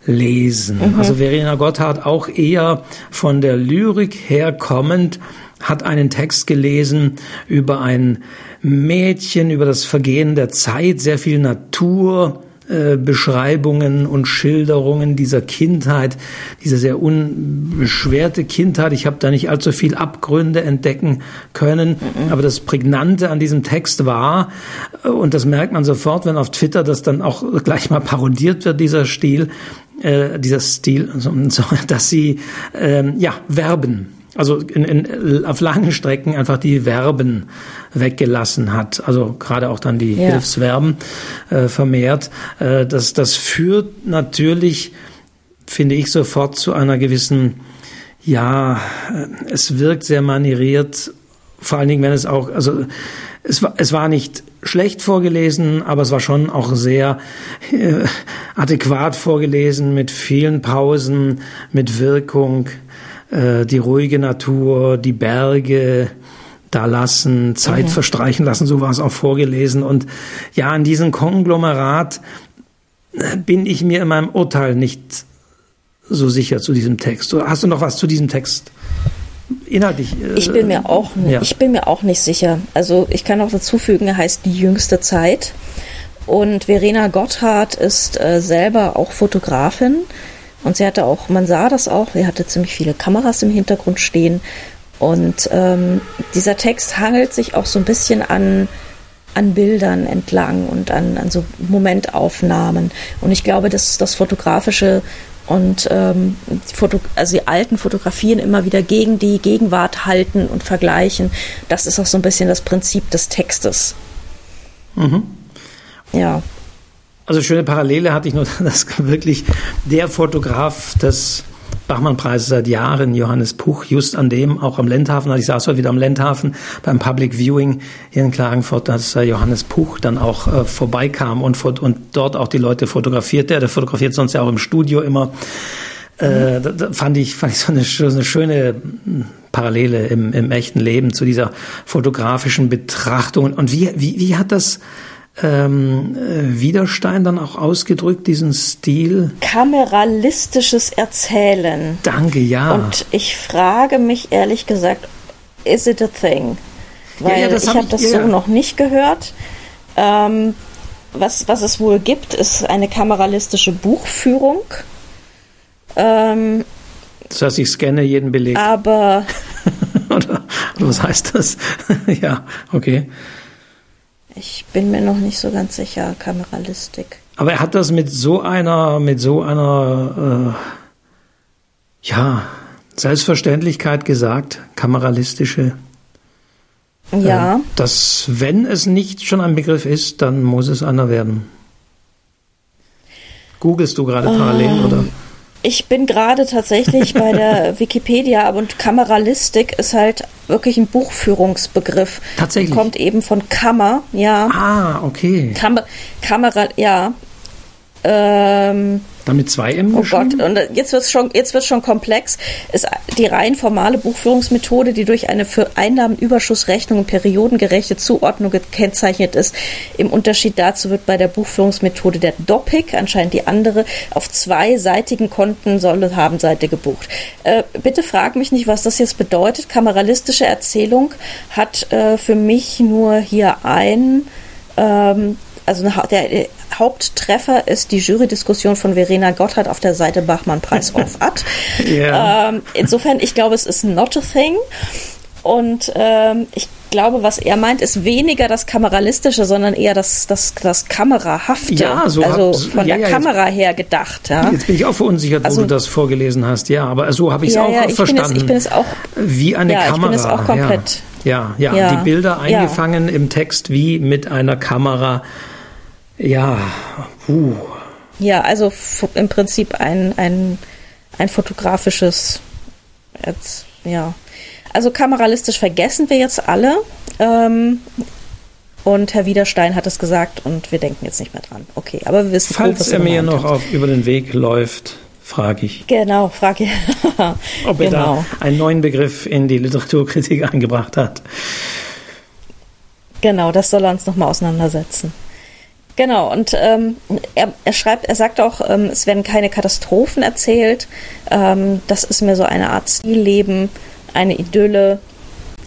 lesen. Mhm. Also Verena Gotthard auch eher von der Lyrik herkommend hat einen Text gelesen über ein Mädchen, über das Vergehen der Zeit, sehr viel Natur, äh, Beschreibungen und Schilderungen dieser Kindheit, diese sehr unbeschwerte Kindheit. Ich habe da nicht allzu viel Abgründe entdecken können, mhm. aber das Prägnante an diesem Text war, äh, und das merkt man sofort, wenn auf Twitter das dann auch gleich mal parodiert wird, dieser Stil, äh, dieser Stil, dass sie ähm, ja Verben also in, in, auf langen Strecken einfach die Verben weggelassen hat. Also gerade auch dann die ja. Hilfsverben äh, vermehrt. Äh, das, das führt natürlich, finde ich, sofort zu einer gewissen, ja, äh, es wirkt sehr manieriert, vor allen Dingen, wenn es auch, also es war, es war nicht schlecht vorgelesen, aber es war schon auch sehr äh, adäquat vorgelesen, mit vielen Pausen, mit Wirkung. Äh, die ruhige Natur, die Berge da lassen, Zeit mhm. verstreichen lassen, so war es auch vorgelesen. Und ja, in diesem Konglomerat äh, bin ich mir in meinem Urteil nicht so sicher zu diesem Text. Hast du noch was zu diesem Text? Inhaltlich. Äh, ich bin mir auch, ja. ich bin mir auch nicht sicher. Also ich kann auch dazu fügen, er heißt die jüngste Zeit. Und Verena Gotthard ist äh, selber auch Fotografin und sie hatte auch, man sah das auch, sie hatte ziemlich viele Kameras im Hintergrund stehen. Und ähm, dieser Text hangelt sich auch so ein bisschen an, an Bildern entlang und an, an so Momentaufnahmen. Und ich glaube, dass das Fotografische und ähm, die Foto also die alten Fotografien immer wieder gegen die Gegenwart halten und vergleichen, das ist auch so ein bisschen das Prinzip des Textes. Mhm. Ja. Also schöne Parallele hatte ich nur, dass wirklich der Fotograf des Bachmann-Preises seit Jahren, Johannes Puch, just an dem, auch am Lendhafen, also ich saß heute wieder am Lendhafen beim Public Viewing hier in Klagenfurt, dass Johannes Puch dann auch äh, vorbeikam und, und dort auch die Leute fotografierte. Der fotografiert sonst ja auch im Studio immer. Äh, da, da fand ich, fand ich so eine, so eine schöne hm, Parallele im, im echten Leben zu dieser fotografischen Betrachtung. Und wie, wie, wie hat das ähm, äh, Widerstein dann auch ausgedrückt, diesen Stil? Kameralistisches Erzählen. Danke, ja. Und ich frage mich ehrlich gesagt, is it a thing? Weil ja, ja, ich habe hab das ja. so noch nicht gehört. Ähm, was, was es wohl gibt, ist eine kameralistische Buchführung. Ähm, das heißt, ich scanne jeden Beleg. Aber. oder, oder was heißt das? ja, okay. Ich bin mir noch nicht so ganz sicher, Kameralistik. Aber er hat das mit so einer, mit so einer, äh, ja, Selbstverständlichkeit gesagt, kameralistische. Ja. Äh, dass, wenn es nicht schon ein Begriff ist, dann muss es einer werden. Googlest du gerade parallel, ähm, oder? Ich bin gerade tatsächlich bei der Wikipedia und Kameralistik ist halt wirklich ein Buchführungsbegriff. Tatsächlich. Kommt eben von Kammer, ja. Ah, okay. Kam Kamera, ja. Ähm, Damit zwei M Oh Gott, und jetzt wird es schon, schon komplex. Ist die rein formale Buchführungsmethode, die durch eine für Einnahmenüberschussrechnung und periodengerechte Zuordnung gekennzeichnet ist. Im Unterschied dazu wird bei der Buchführungsmethode der DOPIC, anscheinend die andere, auf zweiseitigen Konten solle Habenseite gebucht. Äh, bitte frag mich nicht, was das jetzt bedeutet. Kameralistische Erzählung hat äh, für mich nur hier ein ähm, also der Haupttreffer ist die Jurydiskussion von Verena Gotthard auf der Seite Bachmann-Preis auf Ad. yeah. ähm, insofern, ich glaube, es ist not a thing. Und ähm, ich glaube, was er meint, ist weniger das Kameralistische, sondern eher das, das, das Kamerahafte. Ja, so also hat, von ja, der ja, Kamera jetzt, her gedacht. Ja. Jetzt bin ich auch verunsichert, also, wo du das vorgelesen hast. Ja, aber so habe ich es auch ich verstanden. Bin es, ich bin es auch. Wie eine Kamera. Ich bin es auch komplett. Ja, ja, ja. die Bilder eingefangen im Text wie mit einer Kamera. Ja, uh. Ja, also im Prinzip ein, ein, ein fotografisches, jetzt, ja. Also kameralistisch vergessen wir jetzt alle. Ähm, und Herr Widerstein hat es gesagt und wir denken jetzt nicht mehr dran. Okay, aber wir wissen, Falls er mir noch auf, über den Weg läuft, frage ich. Genau, frage ich. Ob er genau. da einen neuen Begriff in die Literaturkritik eingebracht hat. Genau, das soll er uns nochmal auseinandersetzen. Genau, und ähm, er, er, schreibt, er sagt auch, ähm, es werden keine Katastrophen erzählt. Ähm, das ist mir so eine Art Zielleben, eine Idylle.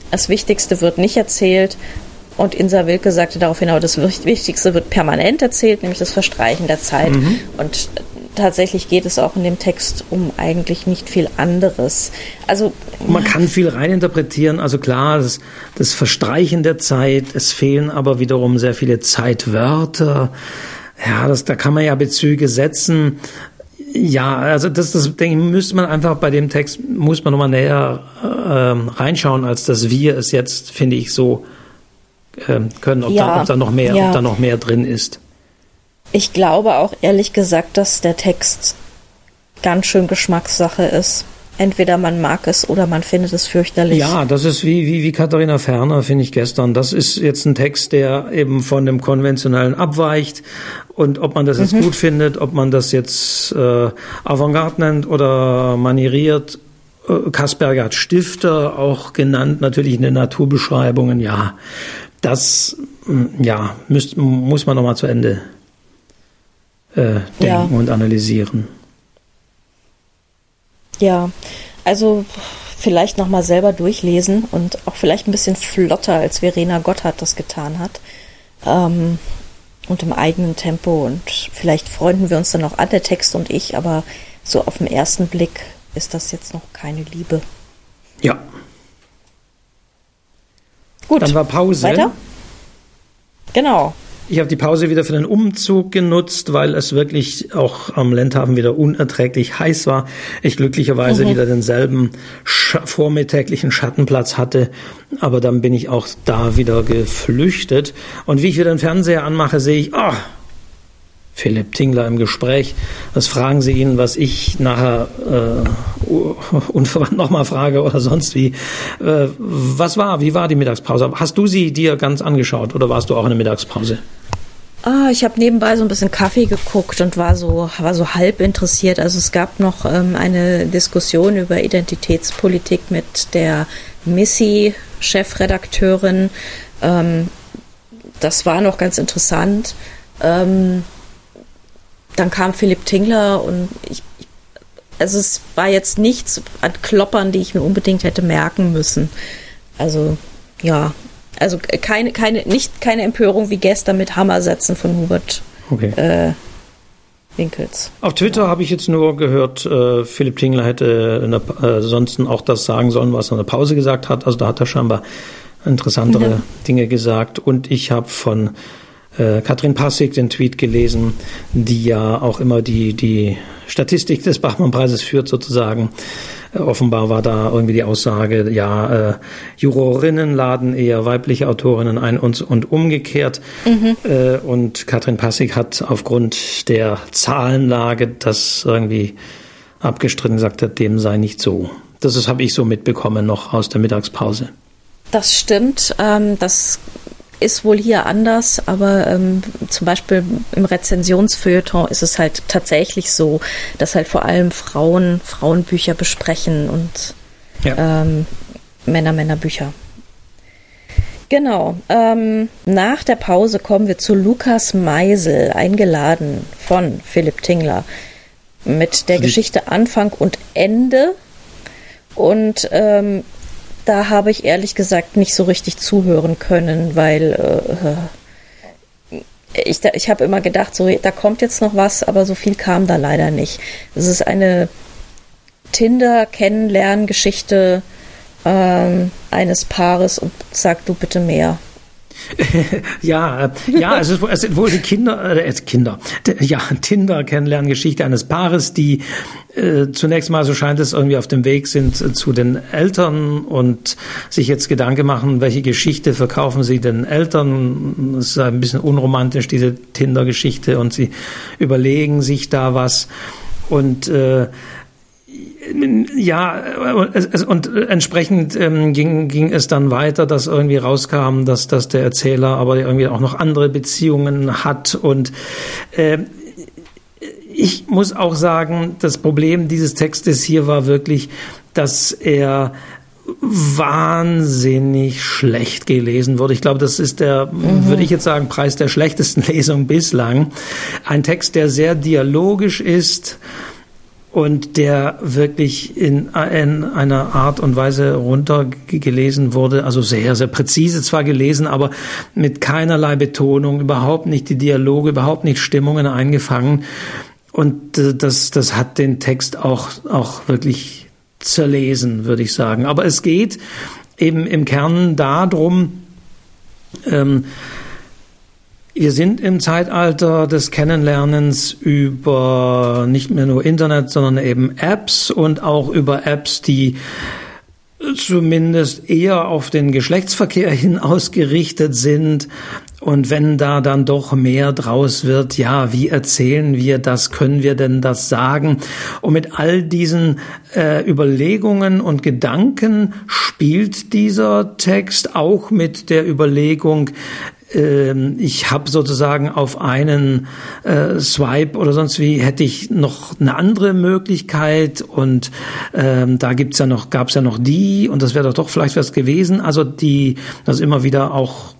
Das Wichtigste wird nicht erzählt. Und Insa Wilke sagte darauf hinaus, das Wichtigste wird permanent erzählt, nämlich das Verstreichen der Zeit. Mhm. Und tatsächlich geht es auch in dem Text um eigentlich nicht viel anderes. Also man kann viel reininterpretieren. Also klar, das, das Verstreichen der Zeit. Es fehlen aber wiederum sehr viele Zeitwörter. Ja, das, da kann man ja Bezüge setzen. Ja, also das, das denke ich, müsste man einfach bei dem Text, muss man nochmal näher äh, reinschauen, als dass wir es jetzt, finde ich, so äh, können, ob, ja, da, ob da noch mehr, ja. ob da noch mehr drin ist. Ich glaube auch ehrlich gesagt, dass der Text ganz schön Geschmackssache ist. Entweder man mag es oder man findet es fürchterlich. Ja, das ist wie, wie, wie Katharina Ferner, finde ich gestern. Das ist jetzt ein Text, der eben von dem Konventionellen abweicht. Und ob man das jetzt mhm. gut findet, ob man das jetzt äh, Avantgarde nennt oder manieriert, äh, Kasperger hat Stifter auch genannt, natürlich in den Naturbeschreibungen, ja. Das, ja, müsst, muss man nochmal zu Ende äh, denken ja. und analysieren. Ja, also vielleicht nochmal selber durchlesen und auch vielleicht ein bisschen flotter, als Verena Gotthard das getan hat. Ähm, und im eigenen Tempo. Und vielleicht freunden wir uns dann auch an, der Text und ich, aber so auf den ersten Blick ist das jetzt noch keine Liebe. Ja. Gut. Dann war Pause. Weiter? Genau. Ich habe die Pause wieder für den Umzug genutzt, weil es wirklich auch am Lendhafen wieder unerträglich heiß war. Ich glücklicherweise mhm. wieder denselben sch vormittäglichen Schattenplatz hatte, aber dann bin ich auch da wieder geflüchtet. Und wie ich wieder den Fernseher anmache, sehe ich, oh, Philipp Tingler im Gespräch. Was fragen Sie ihn, was ich nachher äh, unverwandt nochmal frage oder sonst wie. Äh, was war, wie war die Mittagspause? Hast du sie dir ganz angeschaut oder warst du auch in der Mittagspause? Ah, ich habe nebenbei so ein bisschen Kaffee geguckt und war so, war so halb interessiert. Also es gab noch ähm, eine Diskussion über Identitätspolitik mit der Missy-Chefredakteurin. Ähm, das war noch ganz interessant. Ähm, dann kam Philipp Tingler und ich, also es war jetzt nichts an Kloppern, die ich mir unbedingt hätte merken müssen. Also ja, also keine, keine, nicht keine Empörung wie gestern mit Hammersätzen von Hubert okay. äh, Winkels. Auf Twitter ja. habe ich jetzt nur gehört, äh, Philipp Tingler hätte der, äh, sonst auch das sagen sollen, was er in der Pause gesagt hat. Also da hat er scheinbar interessantere ja. Dinge gesagt. Und ich habe von äh, Katrin Passig den Tweet gelesen, die ja auch immer die, die Statistik des Bachmann-Preises führt sozusagen. Äh, offenbar war da irgendwie die Aussage, ja, äh, Jurorinnen laden eher weibliche Autorinnen ein und, und umgekehrt. Mhm. Äh, und Katrin Passig hat aufgrund der Zahlenlage das irgendwie abgestritten, gesagt hat, dem sei nicht so. Das habe ich so mitbekommen noch aus der Mittagspause. Das stimmt. Ähm, das ist wohl hier anders, aber ähm, zum Beispiel im Rezensionsfeuilleton ist es halt tatsächlich so, dass halt vor allem Frauen Frauenbücher besprechen und ja. ähm, Männer Männerbücher. Genau. Ähm, nach der Pause kommen wir zu Lukas Meisel, eingeladen von Philipp Tingler, mit der Geschichte Anfang und Ende. Und ähm, da habe ich ehrlich gesagt nicht so richtig zuhören können, weil äh, ich, ich habe immer gedacht, so da kommt jetzt noch was, aber so viel kam da leider nicht. Es ist eine Tinder-Kennenlerngeschichte ähm, eines Paares und sag du bitte mehr. ja, ja, es, ist, es sind wohl die Kinder, äh, Kinder, ja, Tinder-Kennenlerngeschichte eines Paares, die äh, zunächst mal, so scheint es, irgendwie auf dem Weg sind äh, zu den Eltern und sich jetzt Gedanken machen, welche Geschichte verkaufen sie den Eltern. Es ist ein bisschen unromantisch, diese Tinder-Geschichte, und sie überlegen sich da was. Und äh, ja, und entsprechend ähm, ging, ging es dann weiter, dass irgendwie rauskam, dass, dass der Erzähler aber irgendwie auch noch andere Beziehungen hat. Und äh, ich muss auch sagen, das Problem dieses Textes hier war wirklich, dass er wahnsinnig schlecht gelesen wurde. Ich glaube, das ist der, mhm. würde ich jetzt sagen, Preis der schlechtesten Lesung bislang. Ein Text, der sehr dialogisch ist, und der wirklich in, in einer Art und Weise runtergelesen wurde, also sehr, sehr präzise zwar gelesen, aber mit keinerlei Betonung, überhaupt nicht die Dialoge, überhaupt nicht Stimmungen eingefangen. Und äh, das, das hat den Text auch, auch wirklich zerlesen, würde ich sagen. Aber es geht eben im Kern darum, ähm, wir sind im Zeitalter des Kennenlernens über nicht mehr nur Internet, sondern eben Apps und auch über Apps, die zumindest eher auf den Geschlechtsverkehr hin ausgerichtet sind. Und wenn da dann doch mehr draus wird, ja, wie erzählen wir das? Können wir denn das sagen? Und mit all diesen äh, Überlegungen und Gedanken spielt dieser Text auch mit der Überlegung, ich habe sozusagen auf einen äh, Swipe oder sonst wie hätte ich noch eine andere Möglichkeit und ähm, da gibt's ja noch gab's ja noch die und das wäre doch doch vielleicht was gewesen. Also die, dass immer wieder auch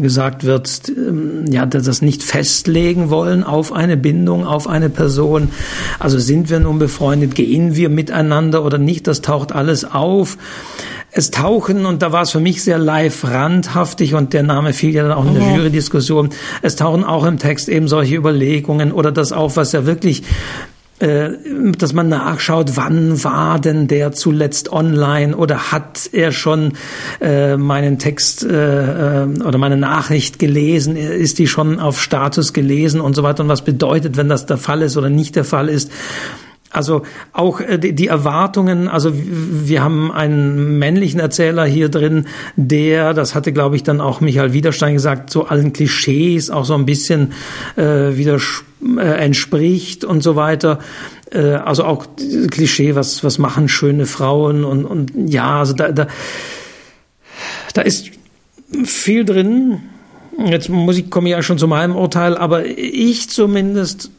gesagt wird, ähm, ja, das nicht festlegen wollen auf eine Bindung, auf eine Person. Also sind wir nun befreundet, gehen wir miteinander oder nicht? Das taucht alles auf es tauchen, und da war es für mich sehr live randhaftig, und der Name fiel ja dann auch in der mhm. Jury-Diskussion, es tauchen auch im Text eben solche Überlegungen oder das auf, was ja wirklich äh, dass man nachschaut, wann war denn der zuletzt online oder hat er schon äh, meinen Text äh, äh oder meine Nachricht gelesen, ist die schon auf Status gelesen und so weiter und was bedeutet, wenn das der Fall ist oder nicht der Fall ist. Also auch äh, die Erwartungen, also wir haben einen männlichen Erzähler hier drin, der, das hatte glaube ich dann auch Michael Widerstein gesagt, so allen Klischees auch so ein bisschen äh, wieder äh, entspricht und so weiter. Äh, also auch Klischee, was, was machen schöne Frauen und, und ja, also da, da, da ist viel drin. Jetzt muss ich, komme ich ja schon zu meinem Urteil, aber ich zumindest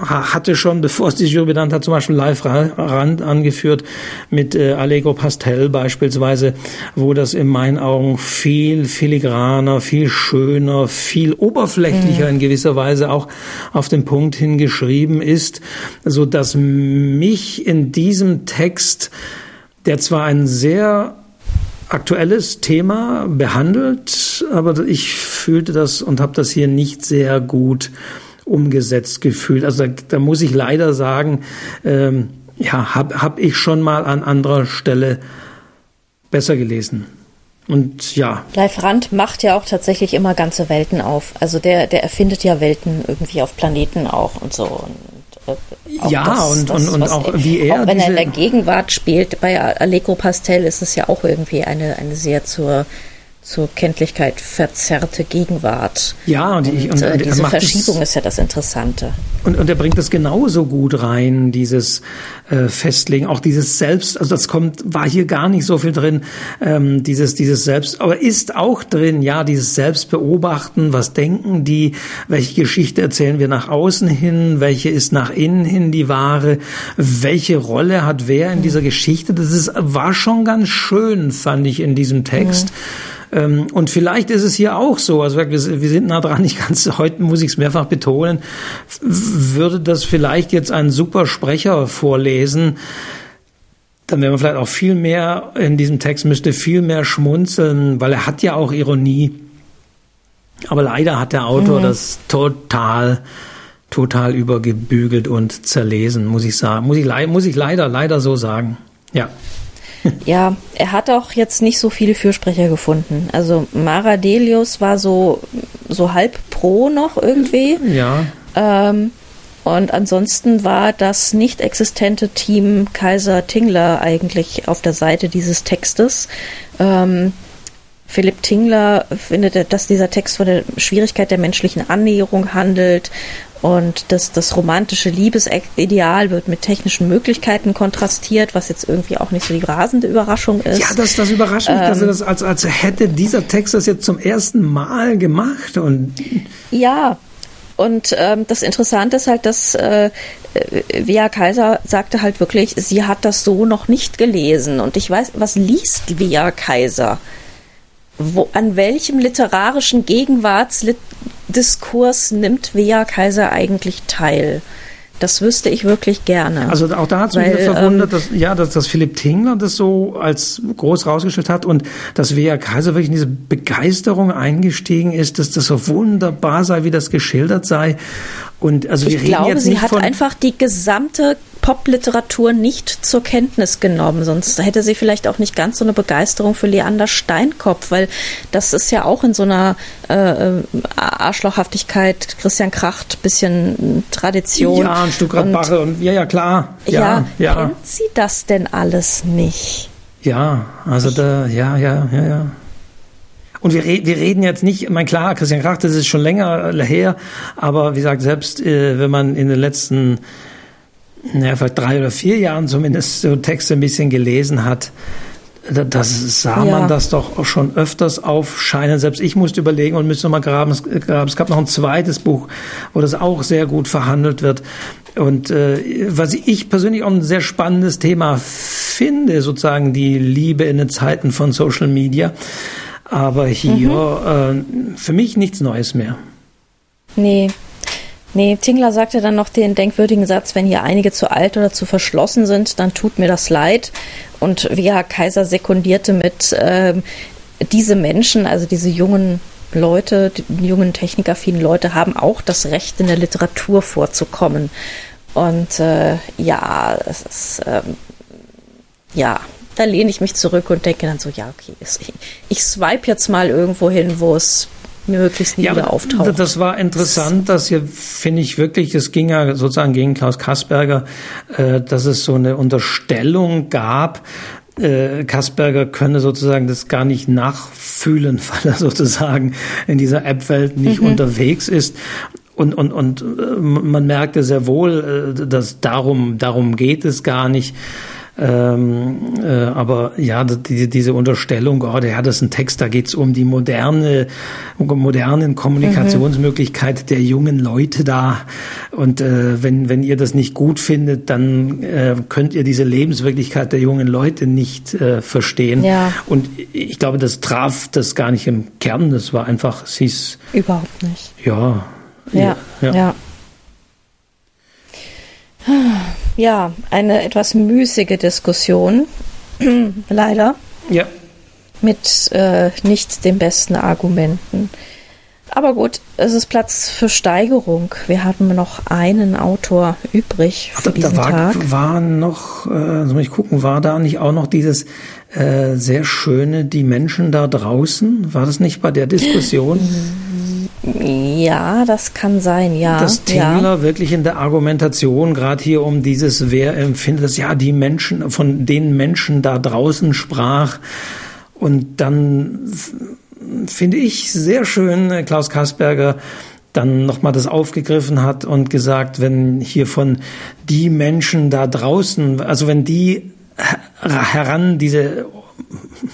hatte schon, bevor es die Jury benannt hat, zum Beispiel Live Rand angeführt mit äh, Allegro Pastel beispielsweise, wo das in meinen Augen viel filigraner, viel schöner, viel oberflächlicher mhm. in gewisser Weise auch auf den Punkt hingeschrieben ist, so dass mich in diesem Text, der zwar ein sehr aktuelles Thema behandelt, aber ich fühlte das und habe das hier nicht sehr gut umgesetzt gefühlt. Also da, da muss ich leider sagen, ähm, ja, habe hab ich schon mal an anderer Stelle besser gelesen. Und ja. Leif Rand macht ja auch tatsächlich immer ganze Welten auf. Also der, der erfindet ja Welten irgendwie auf Planeten auch und so. Und, äh, ja, das, und, das, und, und auch wie er. Auch wenn er in der Gegenwart spielt, bei Allegro Pastel ist es ja auch irgendwie eine, eine sehr zur zur Kenntlichkeit verzerrte Gegenwart. Ja, und, ich, und, und, äh, diese Verschiebung ist ja das Interessante. Und, und er bringt das genauso gut rein, dieses äh, Festlegen, auch dieses Selbst, also das kommt, war hier gar nicht so viel drin, ähm, dieses, dieses Selbst, aber ist auch drin, ja, dieses Selbstbeobachten, was denken die, welche Geschichte erzählen wir nach außen hin, welche ist nach innen hin die wahre, welche Rolle hat wer in dieser Geschichte, das ist, war schon ganz schön, fand ich in diesem Text. Mhm und vielleicht ist es hier auch so, also wir, sind nah dran, ich kann es, heute muss ich es mehrfach betonen, würde das vielleicht jetzt ein super Sprecher vorlesen, dann wäre man vielleicht auch viel mehr in diesem Text, müsste viel mehr schmunzeln, weil er hat ja auch Ironie. Aber leider hat der Autor mhm. das total, total übergebügelt und zerlesen, muss ich sagen. Muss ich, muss ich leider, leider so sagen. Ja. Ja, er hat auch jetzt nicht so viele Fürsprecher gefunden. Also Mara Delius war so, so halb pro noch irgendwie. Ja. Ähm, und ansonsten war das nicht existente Team Kaiser Tingler eigentlich auf der Seite dieses Textes. Ähm, Philipp Tingler findet, dass dieser Text von der Schwierigkeit der menschlichen Annäherung handelt und das, das romantische Liebesideal wird mit technischen Möglichkeiten kontrastiert, was jetzt irgendwie auch nicht so die rasende Überraschung ist. Ja, das, das überrascht mich, ähm, dass er das als, als hätte dieser Text das jetzt zum ersten Mal gemacht. Und ja, und ähm, das Interessante ist halt, dass äh, Via Kaiser sagte halt wirklich, sie hat das so noch nicht gelesen. Und ich weiß, was liest Via Kaiser? Wo, an welchem literarischen Gegenwartsdiskurs nimmt Vea Kaiser eigentlich teil? Das wüsste ich wirklich gerne. Also auch da hat es mich verwundert, ähm, dass, ja, dass, dass Philipp Tingler das so als groß rausgestellt hat und dass Vea Kaiser wirklich in diese Begeisterung eingestiegen ist, dass das so wunderbar sei, wie das geschildert sei. Und also wir ich reden glaube, jetzt sie nicht hat von einfach die gesamte Popliteratur nicht zur Kenntnis genommen, sonst hätte sie vielleicht auch nicht ganz so eine Begeisterung für Leander Steinkopf, weil das ist ja auch in so einer äh, Arschlochhaftigkeit, Christian Kracht, bisschen Tradition. Ja, ein Stück Bache und ja, ja, klar. Ja, ja, kennt sie das denn alles nicht? Ja, also da, ja, ja, ja, ja. Und wir, re wir reden jetzt nicht, mein klar, Christian Kracht, das ist schon länger her, aber wie gesagt, selbst äh, wenn man in den letzten ja, vielleicht drei oder vier Jahren zumindest so Texte ein bisschen gelesen hat, das sah ja. man das doch auch schon öfters aufscheinen. Selbst ich musste überlegen und müsste mal graben. Es gab noch ein zweites Buch, wo das auch sehr gut verhandelt wird. Und äh, was ich persönlich auch ein sehr spannendes Thema finde, sozusagen die Liebe in den Zeiten von Social Media. Aber hier mhm. äh, für mich nichts Neues mehr. Nee, Nee, Tingler sagte dann noch den denkwürdigen Satz, wenn hier einige zu alt oder zu verschlossen sind, dann tut mir das leid. Und Via Kaiser sekundierte mit, ähm, diese Menschen, also diese jungen Leute, die jungen technikaffinen Leute haben auch das Recht, in der Literatur vorzukommen. Und äh, ja, es ist, ähm, ja, da lehne ich mich zurück und denke dann so, ja, okay, ich swipe jetzt mal irgendwo hin, wo es möglichst nie ja, wieder auftaucht. Das war interessant, dass hier, finde ich wirklich, es ging ja sozusagen gegen Klaus Kasperger, äh, dass es so eine Unterstellung gab, äh, Kasperger könne sozusagen das gar nicht nachfühlen, weil er sozusagen in dieser App-Welt nicht mhm. unterwegs ist. Und, und, und äh, man merkte sehr wohl, äh, dass darum, darum geht es gar nicht. Ähm, äh, aber ja, die, diese Unterstellung, oh, der hat das ein Text, da geht's um die moderne, modernen Kommunikationsmöglichkeit mhm. der jungen Leute da. Und äh, wenn, wenn ihr das nicht gut findet, dann äh, könnt ihr diese Lebenswirklichkeit der jungen Leute nicht äh, verstehen. Ja. Und ich glaube, das traf das gar nicht im Kern. Das war einfach, sie ist. Überhaupt nicht. Ja. Ja. ja. ja. Ja, eine etwas müßige Diskussion, leider. Ja. Mit äh, nicht den besten Argumenten. Aber gut, es ist Platz für Steigerung. Wir haben noch einen Autor übrig für Ach, diesen da war, Tag. War noch, äh, soll ich gucken, war da nicht auch noch dieses äh, sehr schöne, die Menschen da draußen? War das nicht bei der Diskussion? Ja, das kann sein, ja. Dass Tingler ja. wirklich in der Argumentation, gerade hier um dieses, wer empfindet das, ja, die Menschen, von den Menschen da draußen sprach und dann finde ich, sehr schön Klaus Kasperger dann nochmal das aufgegriffen hat und gesagt, wenn hier von die Menschen da draußen, also wenn die heran diese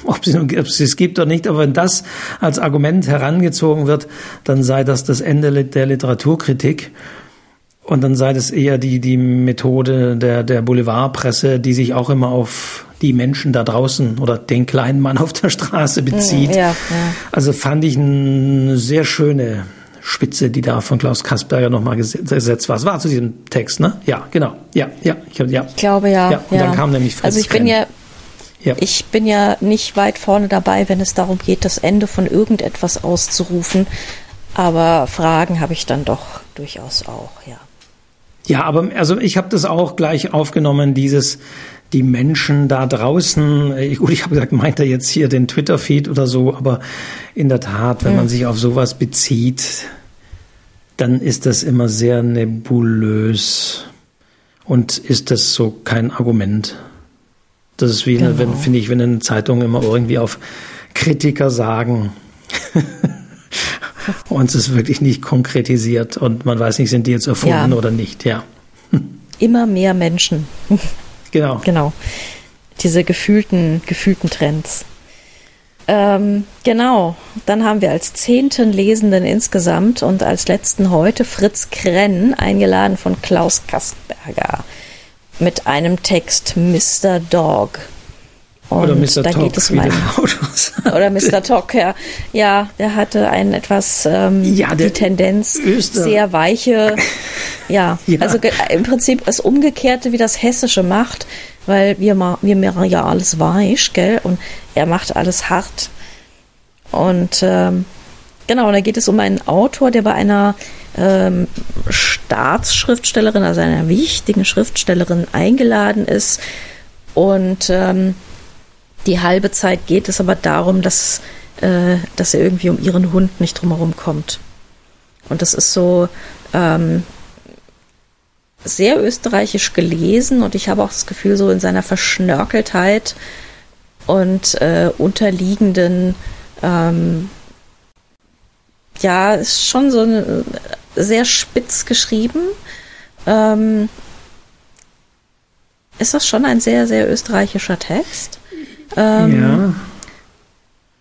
ob, sie, ob es es gibt oder nicht, aber wenn das als Argument herangezogen wird, dann sei das das Ende der Literaturkritik. Und dann sei das eher die, die Methode der, der Boulevardpresse, die sich auch immer auf die Menschen da draußen oder den kleinen Mann auf der Straße bezieht. Ja, ja. Also fand ich eine sehr schöne Spitze, die da von Klaus Kasperger nochmal gesetzt war. Es war zu diesem Text, ne? Ja, genau. Ja, ja. Ich, ja. ich glaube ja. ja. Und ja. dann kam nämlich Fritz Also ich bin ja, ja, ich bin ja nicht weit vorne dabei, wenn es darum geht, das Ende von irgendetwas auszurufen. Aber Fragen habe ich dann doch durchaus auch, ja. Ja, aber also ich habe das auch gleich aufgenommen, dieses die Menschen da draußen, äh, gut, ich habe gesagt, meint er jetzt hier den Twitter-Feed oder so, aber in der Tat, wenn mhm. man sich auf sowas bezieht, dann ist das immer sehr nebulös und ist das so kein Argument. Das ist wie, genau. wenn, finde ich, wenn eine Zeitung immer irgendwie auf Kritiker sagen. und es ist wirklich nicht konkretisiert und man weiß nicht, sind die jetzt erfunden ja. oder nicht, ja. Immer mehr Menschen. Genau. Genau. Diese gefühlten, gefühlten Trends. Ähm, genau. Dann haben wir als zehnten Lesenden insgesamt und als letzten heute Fritz Krenn, eingeladen von Klaus Kastberger, mit einem Text Mr. Dog. Und oder Mr. Da Talk, geht es einen, oder Mr. Talk, ja. Ja, der hatte einen etwas ähm, ja, die Tendenz, Öster. sehr weiche, ja, ja, also im Prinzip das Umgekehrte, wie das Hessische macht, weil wir, wir machen ja alles weich, gell, und er macht alles hart. Und ähm, genau, und da geht es um einen Autor, der bei einer ähm, Staatsschriftstellerin, also einer wichtigen Schriftstellerin eingeladen ist und ähm, die halbe Zeit geht es aber darum, dass, äh, dass er irgendwie um ihren Hund nicht drumherum kommt. Und das ist so ähm, sehr österreichisch gelesen und ich habe auch das Gefühl, so in seiner Verschnörkeltheit und äh, unterliegenden, ähm, ja, ist schon so eine, sehr spitz geschrieben. Ähm, ist das schon ein sehr, sehr österreichischer Text? Ähm, ja.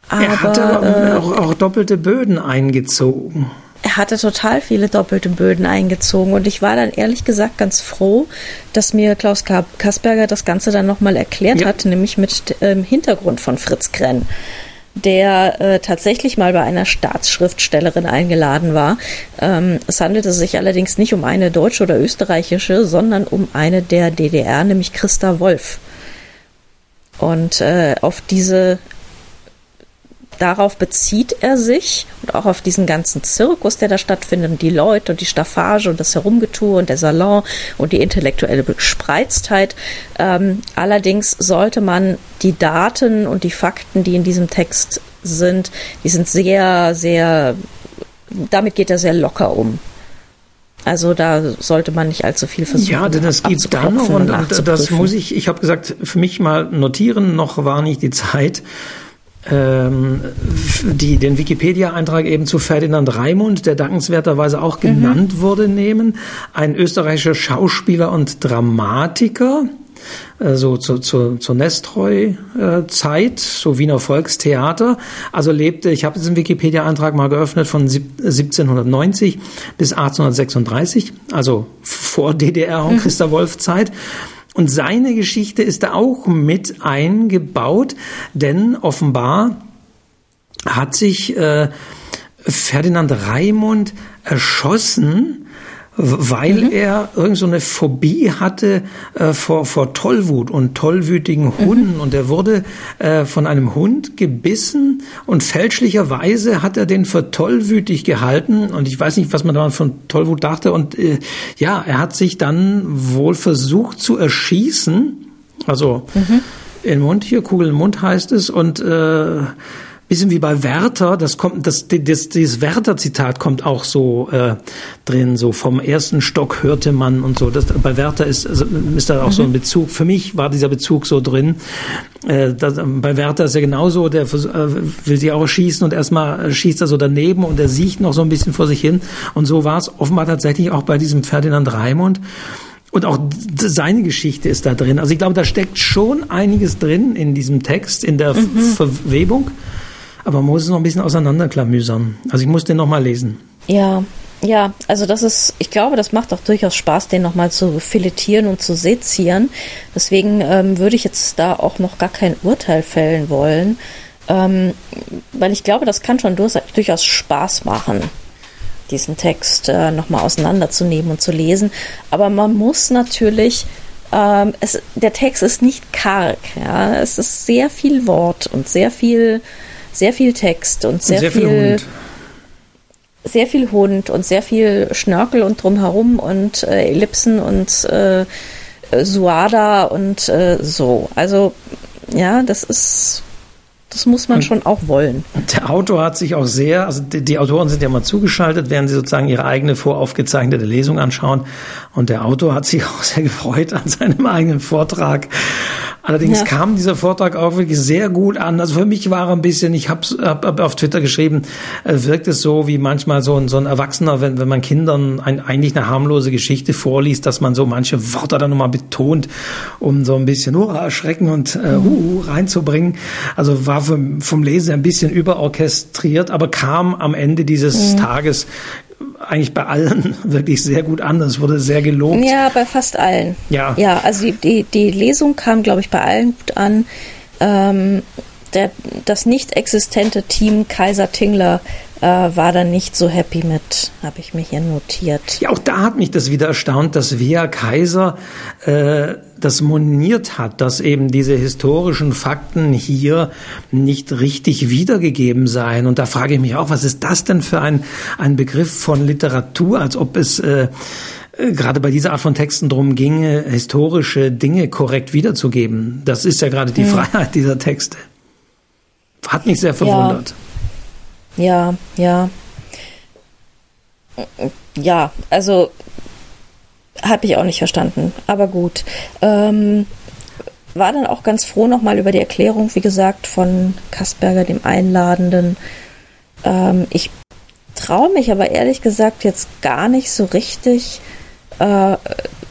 Aber, er hatte äh, auch, auch doppelte Böden eingezogen er hatte total viele doppelte Böden eingezogen und ich war dann ehrlich gesagt ganz froh, dass mir Klaus Kasperger das Ganze dann nochmal erklärt ja. hat, nämlich mit dem ähm, Hintergrund von Fritz Krenn, der äh, tatsächlich mal bei einer Staatsschriftstellerin eingeladen war. Ähm, es handelte sich allerdings nicht um eine deutsche oder österreichische, sondern um eine der DDR, nämlich Christa Wolf. Und äh, auf diese darauf bezieht er sich und auch auf diesen ganzen Zirkus, der da stattfindet, und die Leute und die Staffage und das Herumgetue und der Salon und die intellektuelle Bespreiztheit. Ähm, allerdings sollte man die Daten und die Fakten, die in diesem Text sind, die sind sehr, sehr, damit geht er sehr locker um. Also da sollte man nicht allzu viel versuchen. Ja, denn es gibt dann und, und das muss ich, ich habe gesagt, für mich mal notieren, noch war nicht die Zeit, ähm, die, den Wikipedia-Eintrag eben zu Ferdinand Raimund, der dankenswerterweise auch genannt mhm. wurde, nehmen. Ein österreichischer Schauspieler und Dramatiker, äh, so zu, zu, zur Nestroy-Zeit, so Wiener Volkstheater. Also lebte, ich habe diesen Wikipedia-Eintrag mal geöffnet, von 1790 bis 1836, also vor DDR und mhm. Christa Wolf-Zeit. Und seine Geschichte ist da auch mit eingebaut, denn offenbar hat sich äh, Ferdinand Raimund erschossen, weil mhm. er irgend so eine Phobie hatte äh, vor, vor Tollwut und tollwütigen mhm. Hunden. Mhm. Und er wurde äh, von einem Hund gebissen und fälschlicherweise hat er den für tollwütig gehalten. Und ich weiß nicht, was man da von Tollwut dachte. Und äh, ja, er hat sich dann wohl versucht zu erschießen. Also mhm. im Mund, hier Kugel im Mund heißt es. Und äh, bisschen wie bei Werther, das kommt, das, das dieses Werther-Zitat kommt auch so äh, drin, so vom ersten Stock hörte man und so. Das, bei Werther ist, also, ist da auch mhm. so ein mhm. Bezug. Für mich war dieser Bezug so drin. Äh, das, bei Werther ist ja genauso, der äh, will sich auch schießen und erstmal schießt er so daneben und er sieht noch so ein bisschen vor sich hin. Und so war es offenbar tatsächlich auch bei diesem Ferdinand Raimund. Und auch seine Geschichte ist da drin. Also ich glaube, da steckt schon einiges drin in diesem Text, in der mhm. Verwebung. Aber man muss es noch ein bisschen auseinanderklamüsern. Also ich muss den nochmal lesen. Ja, ja, also das ist, ich glaube, das macht auch durchaus Spaß, den nochmal zu filetieren und zu sezieren. Deswegen ähm, würde ich jetzt da auch noch gar kein Urteil fällen wollen, ähm, weil ich glaube, das kann schon durchaus Spaß machen diesen Text äh, nochmal auseinanderzunehmen und zu lesen. Aber man muss natürlich, ähm, es, der Text ist nicht karg, ja. Es ist sehr viel Wort und sehr viel, sehr viel Text und sehr, und sehr viel, viel Hund. sehr viel Hund und sehr viel Schnörkel und drumherum und äh, Ellipsen und äh, Suada und äh, so. Also ja, das ist das muss man schon auch wollen. Der Autor hat sich auch sehr, also die, die, Autoren sind ja mal zugeschaltet, während sie sozusagen ihre eigene voraufgezeichnete Lesung anschauen. Und der Autor hat sich auch sehr gefreut an seinem eigenen Vortrag. Allerdings ja. kam dieser Vortrag auch wirklich sehr gut an. Also für mich war er ein bisschen, ich habe hab, hab auf Twitter geschrieben, äh, wirkt es so wie manchmal so ein, so ein Erwachsener, wenn, wenn man Kindern ein, eigentlich eine harmlose Geschichte vorliest, dass man so manche Worte dann nochmal betont, um so ein bisschen uh, erschrecken und äh, uh, uh, reinzubringen. Also war vom, vom Lesen ein bisschen überorchestriert, aber kam am Ende dieses mhm. Tages eigentlich bei allen wirklich sehr gut an. Es wurde sehr gelobt. Ja, bei fast allen. Ja. Ja, also die, die, die Lesung kam, glaube ich, bei allen gut an. Ähm, der, das nicht existente Team Kaiser Tingler äh, war dann nicht so happy mit, habe ich mir hier notiert. Ja, auch da hat mich das wieder erstaunt, dass Via Kaiser äh, das moniert hat, dass eben diese historischen Fakten hier nicht richtig wiedergegeben seien. Und da frage ich mich auch, was ist das denn für ein, ein Begriff von Literatur, als ob es äh, äh gerade bei dieser Art von Texten darum ginge, historische Dinge korrekt wiederzugeben. Das ist ja gerade die hm. Freiheit dieser Texte. Hat mich sehr verwundert. Ja. Ja, ja. Ja, also habe ich auch nicht verstanden. Aber gut. Ähm, war dann auch ganz froh nochmal über die Erklärung, wie gesagt, von Kasperger, dem Einladenden. Ähm, ich traue mich aber ehrlich gesagt jetzt gar nicht so richtig äh,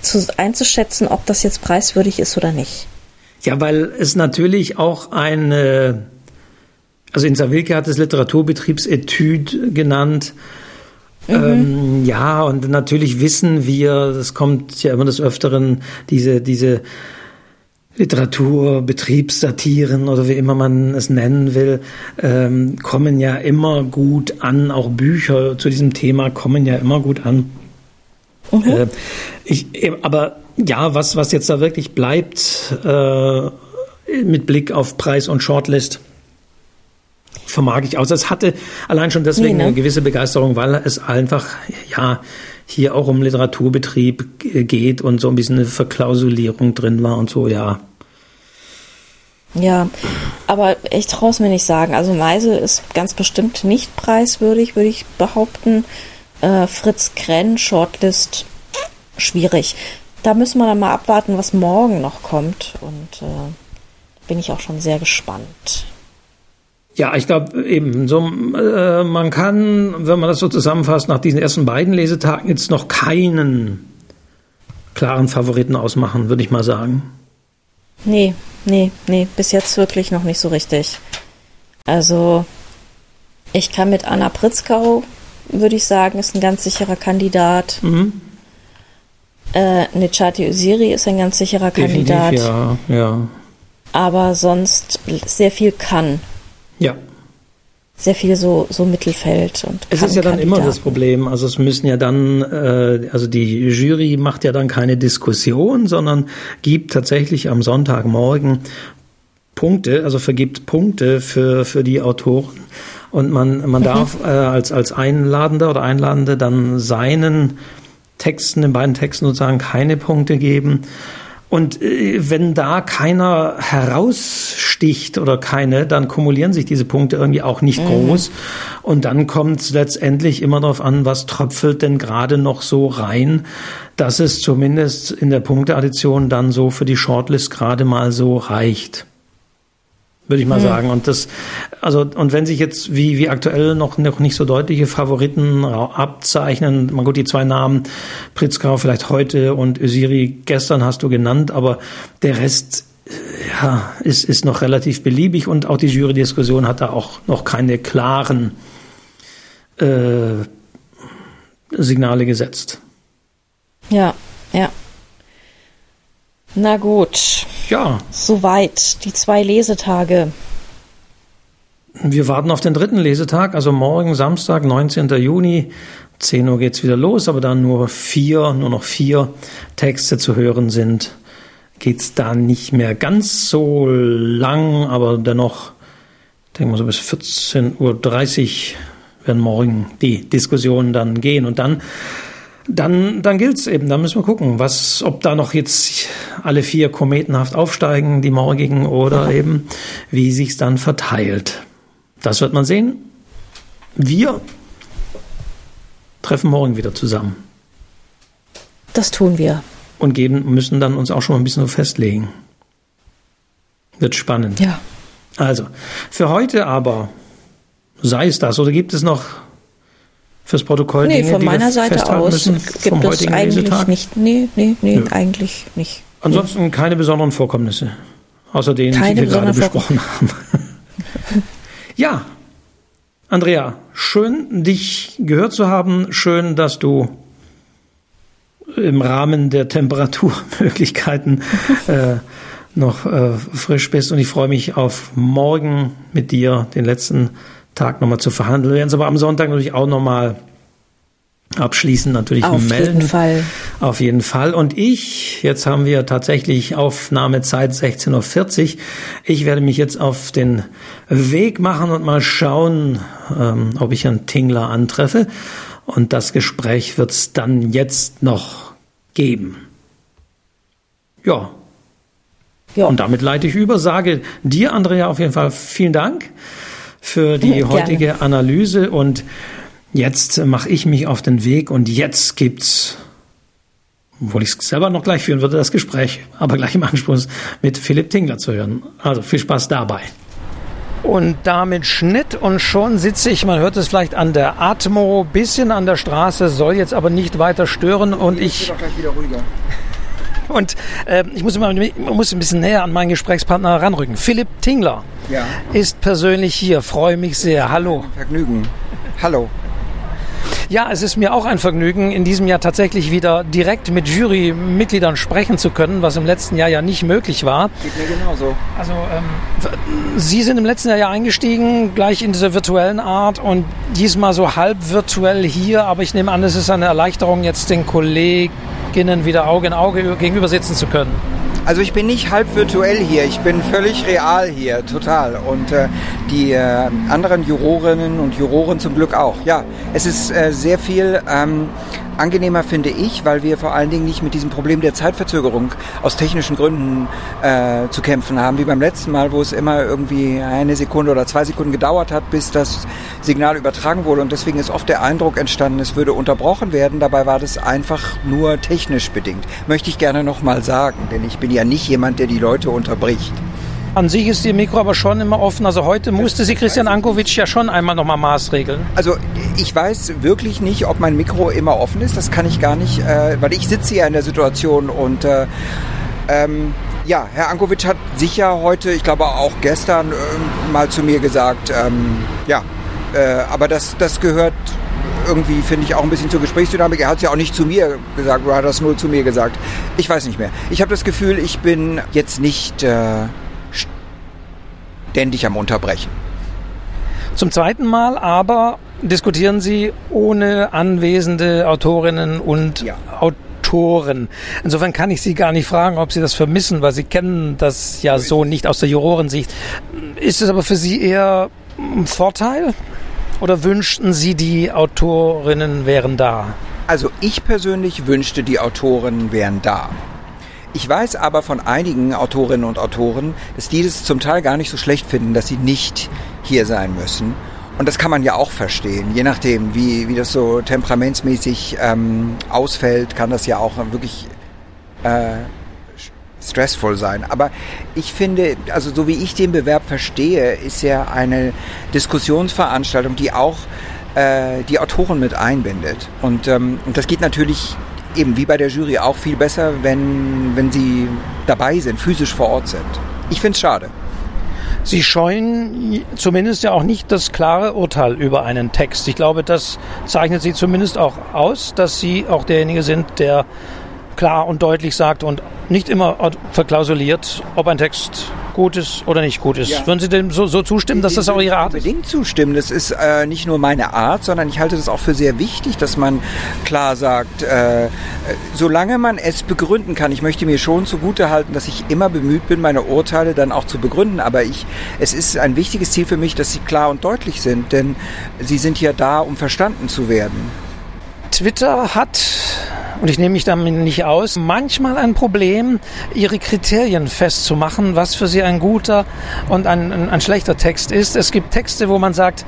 zu, einzuschätzen, ob das jetzt preiswürdig ist oder nicht. Ja, weil es natürlich auch eine also in Sawilke hat es Literaturbetriebsetüde genannt. Mhm. Ähm, ja, und natürlich wissen wir, das kommt ja immer des Öfteren, diese, diese Literaturbetriebssatiren oder wie immer man es nennen will, ähm, kommen ja immer gut an. Auch Bücher zu diesem Thema kommen ja immer gut an. Mhm. Äh, ich, aber ja, was, was jetzt da wirklich bleibt äh, mit Blick auf Preis und Shortlist, vermag ich aus. Es hatte allein schon deswegen nee, ne? eine gewisse Begeisterung, weil es einfach, ja, hier auch um Literaturbetrieb geht und so ein bisschen eine Verklausulierung drin war und so, ja. Ja, aber ich traue es mir nicht sagen. Also Meisel ist ganz bestimmt nicht preiswürdig, würde ich behaupten. Äh, Fritz Krenn, Shortlist, schwierig. Da müssen wir dann mal abwarten, was morgen noch kommt. Und äh, bin ich auch schon sehr gespannt. Ja, ich glaube eben, so, äh, man kann, wenn man das so zusammenfasst, nach diesen ersten beiden Lesetagen jetzt noch keinen klaren Favoriten ausmachen, würde ich mal sagen. Nee, nee, nee, bis jetzt wirklich noch nicht so richtig. Also, ich kann mit Anna Pritzkau, würde ich sagen, ist ein ganz sicherer Kandidat. Mhm. Äh, Nechati Usiri ist ein ganz sicherer Definitiv, Kandidat. Ja, ja. Aber sonst sehr viel kann. Ja. Sehr viel so, so Mittelfeld und Es ist ja dann immer das Problem. Also es müssen ja dann, äh, also die Jury macht ja dann keine Diskussion, sondern gibt tatsächlich am Sonntagmorgen Punkte, also vergibt Punkte für, für die Autoren. Und man, man mhm. darf äh, als, als Einladender oder Einladende dann seinen Texten, den beiden Texten sozusagen keine Punkte geben. Und äh, wenn da keiner heraussticht oder keine, dann kumulieren sich diese Punkte irgendwie auch nicht mhm. groß. Und dann kommt es letztendlich immer darauf an, was tröpfelt denn gerade noch so rein, dass es zumindest in der Punkteaddition dann so für die Shortlist gerade mal so reicht würde ich mal mhm. sagen. Und das, also, und wenn sich jetzt wie, wie aktuell noch, noch nicht so deutliche Favoriten abzeichnen, mal gut, die zwei Namen, Pritzkau vielleicht heute und Ösiri gestern hast du genannt, aber der Rest, ja, ist, ist noch relativ beliebig und auch die Jury-Diskussion hat da auch noch keine klaren äh, Signale gesetzt. Ja, ja. Na gut. Ja. Soweit die zwei Lesetage. Wir warten auf den dritten Lesetag, also morgen Samstag, 19. Juni. 10 Uhr geht's wieder los, aber dann nur vier, nur noch vier Texte zu hören sind, geht's da nicht mehr ganz so lang, aber dennoch, denke mal so bis 14.30 Uhr werden morgen die Diskussionen dann gehen und dann dann, dann gilt's eben. Dann müssen wir gucken, was, ob da noch jetzt alle vier kometenhaft aufsteigen, die morgigen, oder eben wie sich's dann verteilt. Das wird man sehen. Wir treffen morgen wieder zusammen. Das tun wir. Und geben, müssen dann uns auch schon mal ein bisschen so festlegen. Wird spannend. Ja. Also, für heute aber sei es das. Oder gibt es noch fürs Protokoll nee, Dinge, von meiner Seite aus gibt es eigentlich Lesetag? nicht. Nee, nee, nee, Nö. eigentlich nicht. Ansonsten keine besonderen Vorkommnisse, außer denen, keine die wir gerade besprochen haben. ja, Andrea, schön, dich gehört zu haben. Schön, dass du im Rahmen der Temperaturmöglichkeiten äh, noch äh, frisch bist. Und ich freue mich auf morgen mit dir, den letzten Tag nochmal zu verhandeln. Wir werden es aber am Sonntag natürlich auch nochmal abschließend natürlich Auf melden. Auf jeden Fall. Auf jeden Fall. Und ich, jetzt haben wir tatsächlich Aufnahmezeit 16.40 Uhr. Ich werde mich jetzt auf den Weg machen und mal schauen, ähm, ob ich einen Tingler antreffe. Und das Gespräch wird es dann jetzt noch geben. Ja. ja. Und damit leite ich über, sage dir, Andrea, auf jeden Fall vielen Dank für die heutige Gerne. Analyse und jetzt mache ich mich auf den Weg und jetzt gibt's obwohl ich es selber noch gleich führen würde, das Gespräch, aber gleich im Anschluss mit Philipp Tingler zu hören. Also viel Spaß dabei. Und damit Schnitt und schon sitze ich, man hört es vielleicht an der Atmo, bisschen an der Straße, soll jetzt aber nicht weiter stören und ich... ich gleich wieder ruhiger. Und äh, ich muss, immer, muss ein bisschen näher an meinen Gesprächspartner heranrücken. Philipp Tingler ja. ist persönlich hier. Freue mich sehr. Hallo. Vergnügen. Hallo. Ja, es ist mir auch ein Vergnügen, in diesem Jahr tatsächlich wieder direkt mit Jurymitgliedern sprechen zu können, was im letzten Jahr ja nicht möglich war. Geht mir genauso. Also ähm, Sie sind im letzten Jahr ja eingestiegen, gleich in dieser virtuellen Art und diesmal so halb virtuell hier, aber ich nehme an, es ist eine Erleichterung, jetzt den Kolleginnen wieder Auge in Auge gegenüber sitzen zu können. Also ich bin nicht halb virtuell hier, ich bin völlig real hier, total. Und äh, die äh, anderen Jurorinnen und Juroren zum Glück auch. Ja, es ist äh, sehr viel ähm, angenehmer, finde ich, weil wir vor allen Dingen nicht mit diesem Problem der Zeitverzögerung aus technischen Gründen äh, zu kämpfen haben, wie beim letzten Mal, wo es immer irgendwie eine Sekunde oder zwei Sekunden gedauert hat, bis das Signal übertragen wurde. Und deswegen ist oft der Eindruck entstanden, es würde unterbrochen werden. Dabei war das einfach nur technisch bedingt. Möchte ich gerne nochmal sagen, denn ich bin ja nicht jemand, der die Leute unterbricht. An sich ist Ihr Mikro aber schon immer offen. Also heute musste Sie Christian Ankovic ja schon einmal nochmal maßregeln. Also ich weiß wirklich nicht, ob mein Mikro immer offen ist. Das kann ich gar nicht, äh, weil ich sitze ja in der Situation und äh, ähm, ja, Herr Ankovic hat sicher heute, ich glaube auch gestern, äh, mal zu mir gesagt, ähm, ja, äh, aber das, das gehört irgendwie, finde ich, auch ein bisschen zur Gesprächsdynamik. Er hat es ja auch nicht zu mir gesagt, oder hat das nur zu mir gesagt. Ich weiß nicht mehr. Ich habe das Gefühl, ich bin jetzt nicht äh, ständig am Unterbrechen. Zum zweiten Mal aber diskutieren Sie ohne anwesende Autorinnen und ja. Autoren. Insofern kann ich Sie gar nicht fragen, ob Sie das vermissen, weil Sie kennen das ja so nicht aus der Jurorensicht. Ist es aber für Sie eher ein Vorteil oder wünschten Sie, die Autorinnen wären da? Also ich persönlich wünschte, die Autorinnen wären da. Ich weiß aber von einigen Autorinnen und Autoren, dass die das zum Teil gar nicht so schlecht finden, dass sie nicht hier sein müssen. Und das kann man ja auch verstehen. Je nachdem, wie, wie das so temperamentsmäßig ähm, ausfällt, kann das ja auch wirklich äh, stressvoll sein. Aber ich finde, also so wie ich den Bewerb verstehe, ist ja eine Diskussionsveranstaltung, die auch äh, die Autoren mit einbindet. Und, ähm, und das geht natürlich eben wie bei der Jury auch viel besser, wenn, wenn sie dabei sind, physisch vor Ort sind. Ich finde es schade. Sie scheuen zumindest ja auch nicht das klare Urteil über einen Text. Ich glaube, das zeichnet Sie zumindest auch aus, dass Sie auch derjenige sind, der klar und deutlich sagt und nicht immer verklausuliert, ob ein Text gut ist oder nicht gut ist. Ja. Würden Sie dem so, so zustimmen, dass das auch Ihre Art ist? Unbedingt zustimmen. Das ist äh, nicht nur meine Art, sondern ich halte das auch für sehr wichtig, dass man klar sagt, äh, solange man es begründen kann. Ich möchte mir schon zugute halten, dass ich immer bemüht bin, meine Urteile dann auch zu begründen. Aber ich, es ist ein wichtiges Ziel für mich, dass sie klar und deutlich sind, denn sie sind ja da, um verstanden zu werden. Twitter hat und ich nehme mich damit nicht aus, manchmal ein Problem, ihre Kriterien festzumachen, was für sie ein guter und ein, ein, ein schlechter Text ist. Es gibt Texte, wo man sagt,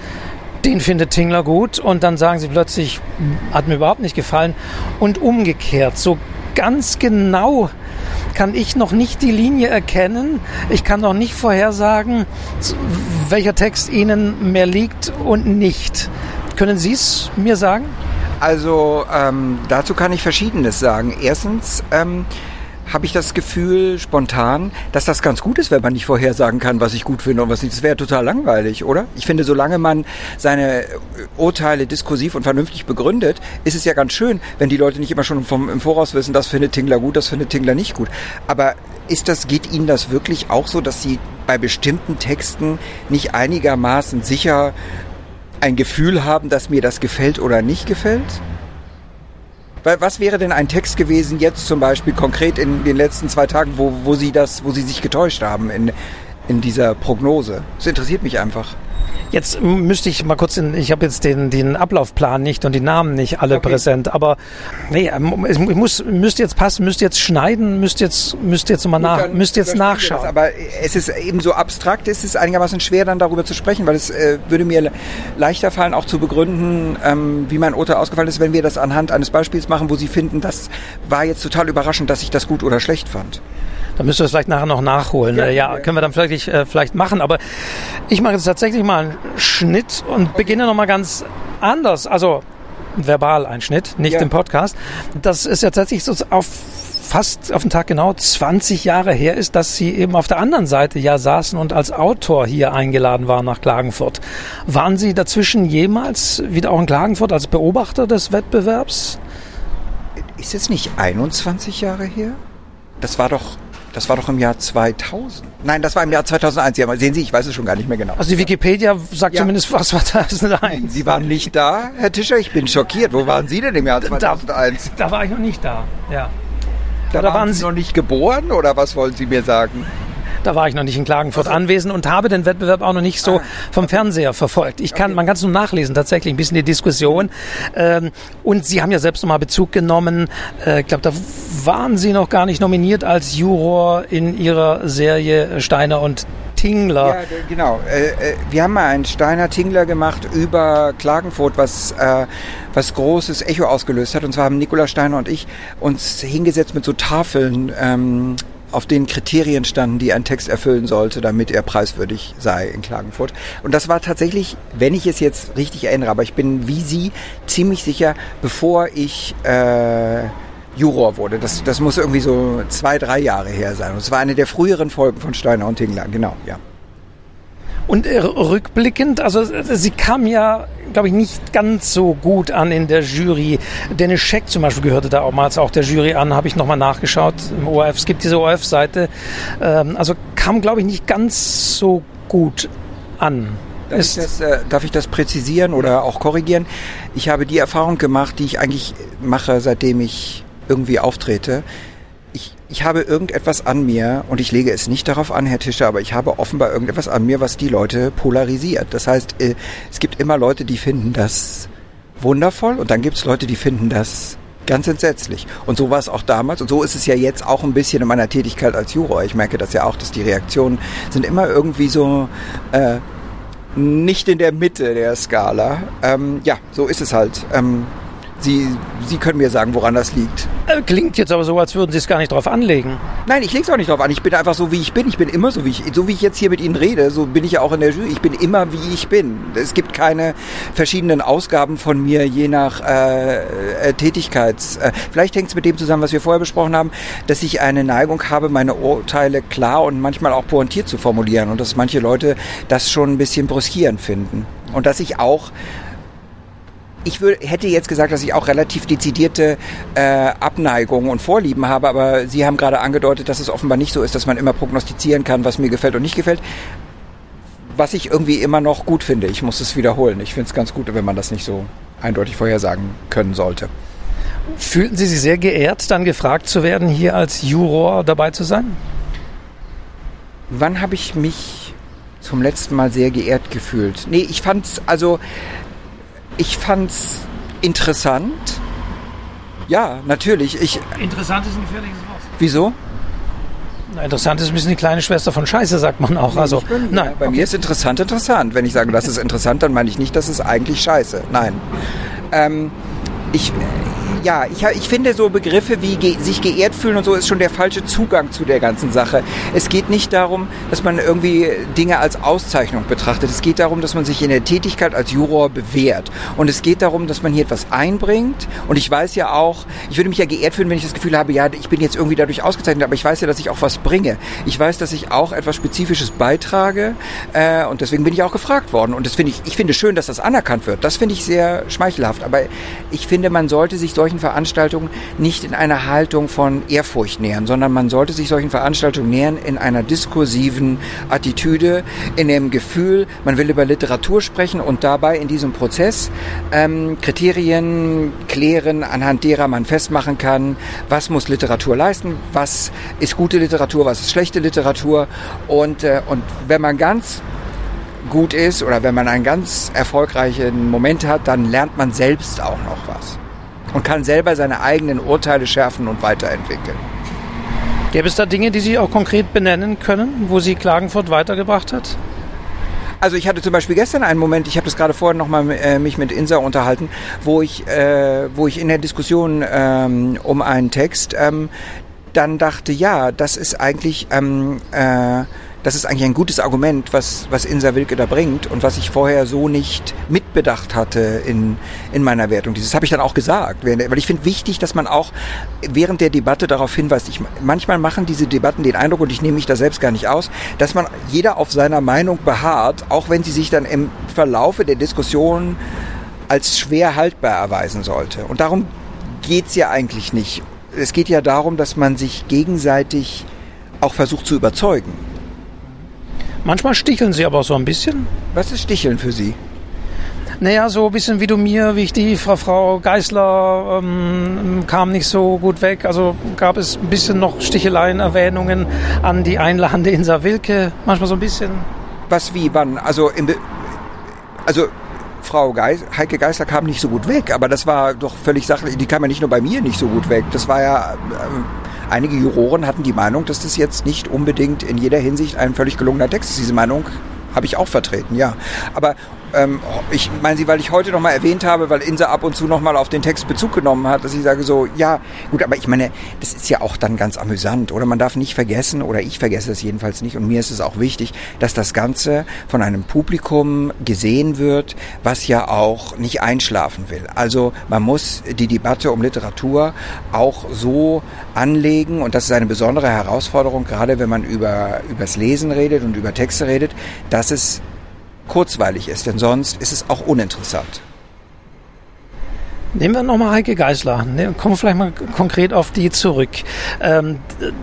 den findet Tingler gut und dann sagen sie plötzlich, hat mir überhaupt nicht gefallen und umgekehrt. So ganz genau kann ich noch nicht die Linie erkennen. Ich kann noch nicht vorhersagen, welcher Text Ihnen mehr liegt und nicht. Können Sie es mir sagen? Also ähm, dazu kann ich Verschiedenes sagen. Erstens ähm, habe ich das Gefühl spontan, dass das ganz gut ist, wenn man nicht vorhersagen kann, was ich gut finde und was nicht. Das wäre total langweilig, oder? Ich finde, solange man seine Urteile diskursiv und vernünftig begründet, ist es ja ganz schön, wenn die Leute nicht immer schon vom, im Voraus wissen, das findet Tingler gut, das findet Tingler nicht gut. Aber ist das, geht Ihnen das wirklich auch so, dass Sie bei bestimmten Texten nicht einigermaßen sicher ein Gefühl haben, dass mir das gefällt oder nicht gefällt? Was wäre denn ein Text gewesen, jetzt zum Beispiel konkret in den letzten zwei Tagen, wo, wo Sie das, wo Sie sich getäuscht haben in, in dieser Prognose? Das interessiert mich einfach. Jetzt müsste ich mal kurz, in, ich habe jetzt den, den Ablaufplan nicht und die Namen nicht alle okay. präsent, aber nee, ähm, ich muss, müsste jetzt passen, müsste jetzt schneiden, müsste jetzt, müsste jetzt mal nach, müsste jetzt nachschauen. Das, aber es ist eben so abstrakt, ist es einigermaßen schwer dann darüber zu sprechen, weil es äh, würde mir leichter fallen, auch zu begründen, ähm, wie mein Urteil ausgefallen ist, wenn wir das anhand eines Beispiels machen, wo Sie finden, das war jetzt total überraschend, dass ich das gut oder schlecht fand. Da müssen wir es vielleicht nachher noch nachholen. Ja, ja, können wir dann vielleicht, äh, vielleicht machen. Aber ich mache jetzt tatsächlich mal einen Schnitt und beginne nochmal ganz anders. Also verbal ein Schnitt, nicht ja. im Podcast. Das ist ja tatsächlich so auf fast auf den Tag genau 20 Jahre her ist, dass Sie eben auf der anderen Seite ja saßen und als Autor hier eingeladen waren nach Klagenfurt. Waren Sie dazwischen jemals wieder auch in Klagenfurt als Beobachter des Wettbewerbs? Ist es nicht 21 Jahre her? Das war doch das war doch im Jahr 2000. Nein, das war im Jahr 2001. Ja, sehen Sie, ich weiß es schon gar nicht mehr genau. Also die Wikipedia sagt ja. zumindest, was war 2001. Sie waren nicht da, Herr Tischer. Ich bin schockiert. Wo waren Sie denn im Jahr 2001? Da, da war ich noch nicht da, ja. Da, da waren Sie noch nicht geboren oder was wollen Sie mir sagen? Da war ich noch nicht in Klagenfurt also, anwesend und habe den Wettbewerb auch noch nicht so ah, vom Fernseher verfolgt. Ich kann, okay. man kann es nur nachlesen, tatsächlich ein bisschen die Diskussion. Ähm, und Sie haben ja selbst nochmal Bezug genommen. Äh, ich glaube, da waren Sie noch gar nicht nominiert als Juror in Ihrer Serie Steiner und Tingler. Ja, genau. Äh, äh, wir haben mal einen Steiner Tingler gemacht über Klagenfurt, was, äh, was großes Echo ausgelöst hat. Und zwar haben Nikola Steiner und ich uns hingesetzt mit so Tafeln ähm, auf den Kriterien standen, die ein Text erfüllen sollte, damit er preiswürdig sei in Klagenfurt. Und das war tatsächlich, wenn ich es jetzt richtig erinnere, aber ich bin wie Sie ziemlich sicher, bevor ich äh, Juror wurde. Das, das muss irgendwie so zwei, drei Jahre her sein. Und es war eine der früheren Folgen von Steiner und Tingler, genau, ja. Und äh, rückblickend, also sie kam ja, glaube ich, nicht ganz so gut an in der Jury. Dennis Scheck zum Beispiel gehörte da auch mal auch der Jury an, habe ich nochmal nachgeschaut im ORF. Es gibt diese ORF-Seite. Ähm, also kam, glaube ich, nicht ganz so gut an. Darf ich, das, äh, darf ich das präzisieren oder auch korrigieren? Ich habe die Erfahrung gemacht, die ich eigentlich mache, seitdem ich irgendwie auftrete ich, ich habe irgendetwas an mir und ich lege es nicht darauf an, Herr Tischer, aber ich habe offenbar irgendetwas an mir, was die Leute polarisiert. Das heißt, äh, es gibt immer Leute, die finden das wundervoll und dann gibt es Leute, die finden das Ganz entsetzlich. Und so war es auch damals. Und so ist es ja jetzt auch ein bisschen in meiner Tätigkeit als Juror. Ich merke das ja auch, dass die Reaktionen sind immer irgendwie so äh, nicht in der Mitte der Skala. Ähm, ja, so ist es halt. Ähm, Sie, Sie können mir sagen, woran das liegt. Äh, klingt jetzt aber so, als würden Sie es gar nicht drauf anlegen. Nein, ich lege es auch nicht drauf an. Ich bin einfach so, wie ich bin. Ich bin immer so, wie ich, so wie ich jetzt hier mit Ihnen rede. So bin ich ja auch in der Jury. Ich bin immer, wie ich bin. Es gibt keine verschiedenen Ausgaben von mir, je nach äh, äh, Tätigkeits. Äh, vielleicht hängt es mit dem zusammen, was wir vorher besprochen haben, dass ich eine Neigung habe, meine Urteile klar und manchmal auch pointiert zu formulieren und dass manche Leute das schon ein bisschen brüskierend finden. Und dass ich auch ich würde, hätte jetzt gesagt, dass ich auch relativ dezidierte äh, Abneigungen und Vorlieben habe, aber Sie haben gerade angedeutet, dass es offenbar nicht so ist, dass man immer prognostizieren kann, was mir gefällt und nicht gefällt. Was ich irgendwie immer noch gut finde. Ich muss es wiederholen. Ich finde es ganz gut, wenn man das nicht so eindeutig vorhersagen können sollte. Fühlten Sie sich sehr geehrt, dann gefragt zu werden, hier als Juror dabei zu sein? Wann habe ich mich zum letzten Mal sehr geehrt gefühlt? Nee, ich fand es, also ich fand's interessant. Ja, natürlich. Ich, interessant ist ein gefährliches Wort. Wieso? Na, interessant ist ein bisschen die kleine Schwester von Scheiße, sagt man auch. Also, bin, nein, bei okay. mir ist interessant interessant. Wenn ich sage, das ist interessant, dann meine ich nicht, das ist eigentlich Scheiße. Nein. Ähm, ich, ja, ich, ich finde so Begriffe wie ge sich geehrt fühlen und so ist schon der falsche Zugang zu der ganzen Sache. Es geht nicht darum, dass man irgendwie Dinge als Auszeichnung betrachtet. Es geht darum, dass man sich in der Tätigkeit als Juror bewährt. Und es geht darum, dass man hier etwas einbringt. Und ich weiß ja auch, ich würde mich ja geehrt fühlen, wenn ich das Gefühl habe, ja, ich bin jetzt irgendwie dadurch ausgezeichnet, aber ich weiß ja, dass ich auch was bringe. Ich weiß, dass ich auch etwas Spezifisches beitrage. Äh, und deswegen bin ich auch gefragt worden. Und das finde ich, ich finde schön, dass das anerkannt wird. Das finde ich sehr schmeichelhaft. Aber ich finde, man sollte sich solche solchen Veranstaltungen nicht in einer Haltung von Ehrfurcht nähern, sondern man sollte sich solchen Veranstaltungen nähern in einer diskursiven Attitüde, in dem Gefühl, man will über Literatur sprechen und dabei in diesem Prozess ähm, Kriterien klären, anhand derer man festmachen kann, was muss Literatur leisten, was ist gute Literatur, was ist schlechte Literatur. Und, äh, und wenn man ganz gut ist oder wenn man einen ganz erfolgreichen Moment hat, dann lernt man selbst auch noch was und kann selber seine eigenen Urteile schärfen und weiterentwickeln. Gäbe es da Dinge, die Sie auch konkret benennen können, wo Sie Klagenfurt weitergebracht hat? Also ich hatte zum Beispiel gestern einen Moment, ich habe das gerade vorhin nochmal äh, mich mit Insa unterhalten, wo ich, äh, wo ich in der Diskussion ähm, um einen Text ähm, dann dachte, ja, das ist eigentlich ähm, äh, das ist eigentlich ein gutes Argument, was, was Insa Wilke da bringt und was ich vorher so nicht mitbedacht hatte in, in meiner Wertung. Dieses habe ich dann auch gesagt, weil ich finde wichtig, dass man auch während der Debatte darauf hinweist. Ich, manchmal machen diese Debatten den Eindruck, und ich nehme mich da selbst gar nicht aus, dass man jeder auf seiner Meinung beharrt, auch wenn sie sich dann im Verlaufe der Diskussion als schwer haltbar erweisen sollte. Und darum geht's ja eigentlich nicht. Es geht ja darum, dass man sich gegenseitig auch versucht zu überzeugen. Manchmal sticheln sie aber so ein bisschen. Was ist Sticheln für Sie? Naja, so ein bisschen wie du mir, wie ich die Frau, Frau Geißler ähm, kam nicht so gut weg. Also gab es ein bisschen noch Sticheleien, Erwähnungen an die einladende Insa Wilke. Manchmal so ein bisschen. Was, wie, wann? Also, im also Frau Geis Heike Geißler kam nicht so gut weg, aber das war doch völlig sachlich. Die kam ja nicht nur bei mir nicht so gut weg. Das war ja. Einige Juroren hatten die Meinung, dass das jetzt nicht unbedingt in jeder Hinsicht ein völlig gelungener Text ist. Diese Meinung habe ich auch vertreten, ja. Aber ähm, ich meine sie, weil ich heute nochmal erwähnt habe, weil Insa ab und zu nochmal auf den Text Bezug genommen hat, dass ich sage so, ja, gut, aber ich meine, das ist ja auch dann ganz amüsant, oder? Man darf nicht vergessen, oder ich vergesse es jedenfalls nicht, und mir ist es auch wichtig, dass das Ganze von einem Publikum gesehen wird, was ja auch nicht einschlafen will. Also man muss die Debatte um Literatur auch so anlegen, und das ist eine besondere Herausforderung, gerade wenn man über, übers Lesen redet und über Texte redet, dass es kurzweilig ist, denn sonst ist es auch uninteressant. Nehmen wir nochmal Heike Geisler. Ne, kommen wir vielleicht mal konkret auf die zurück. Ähm,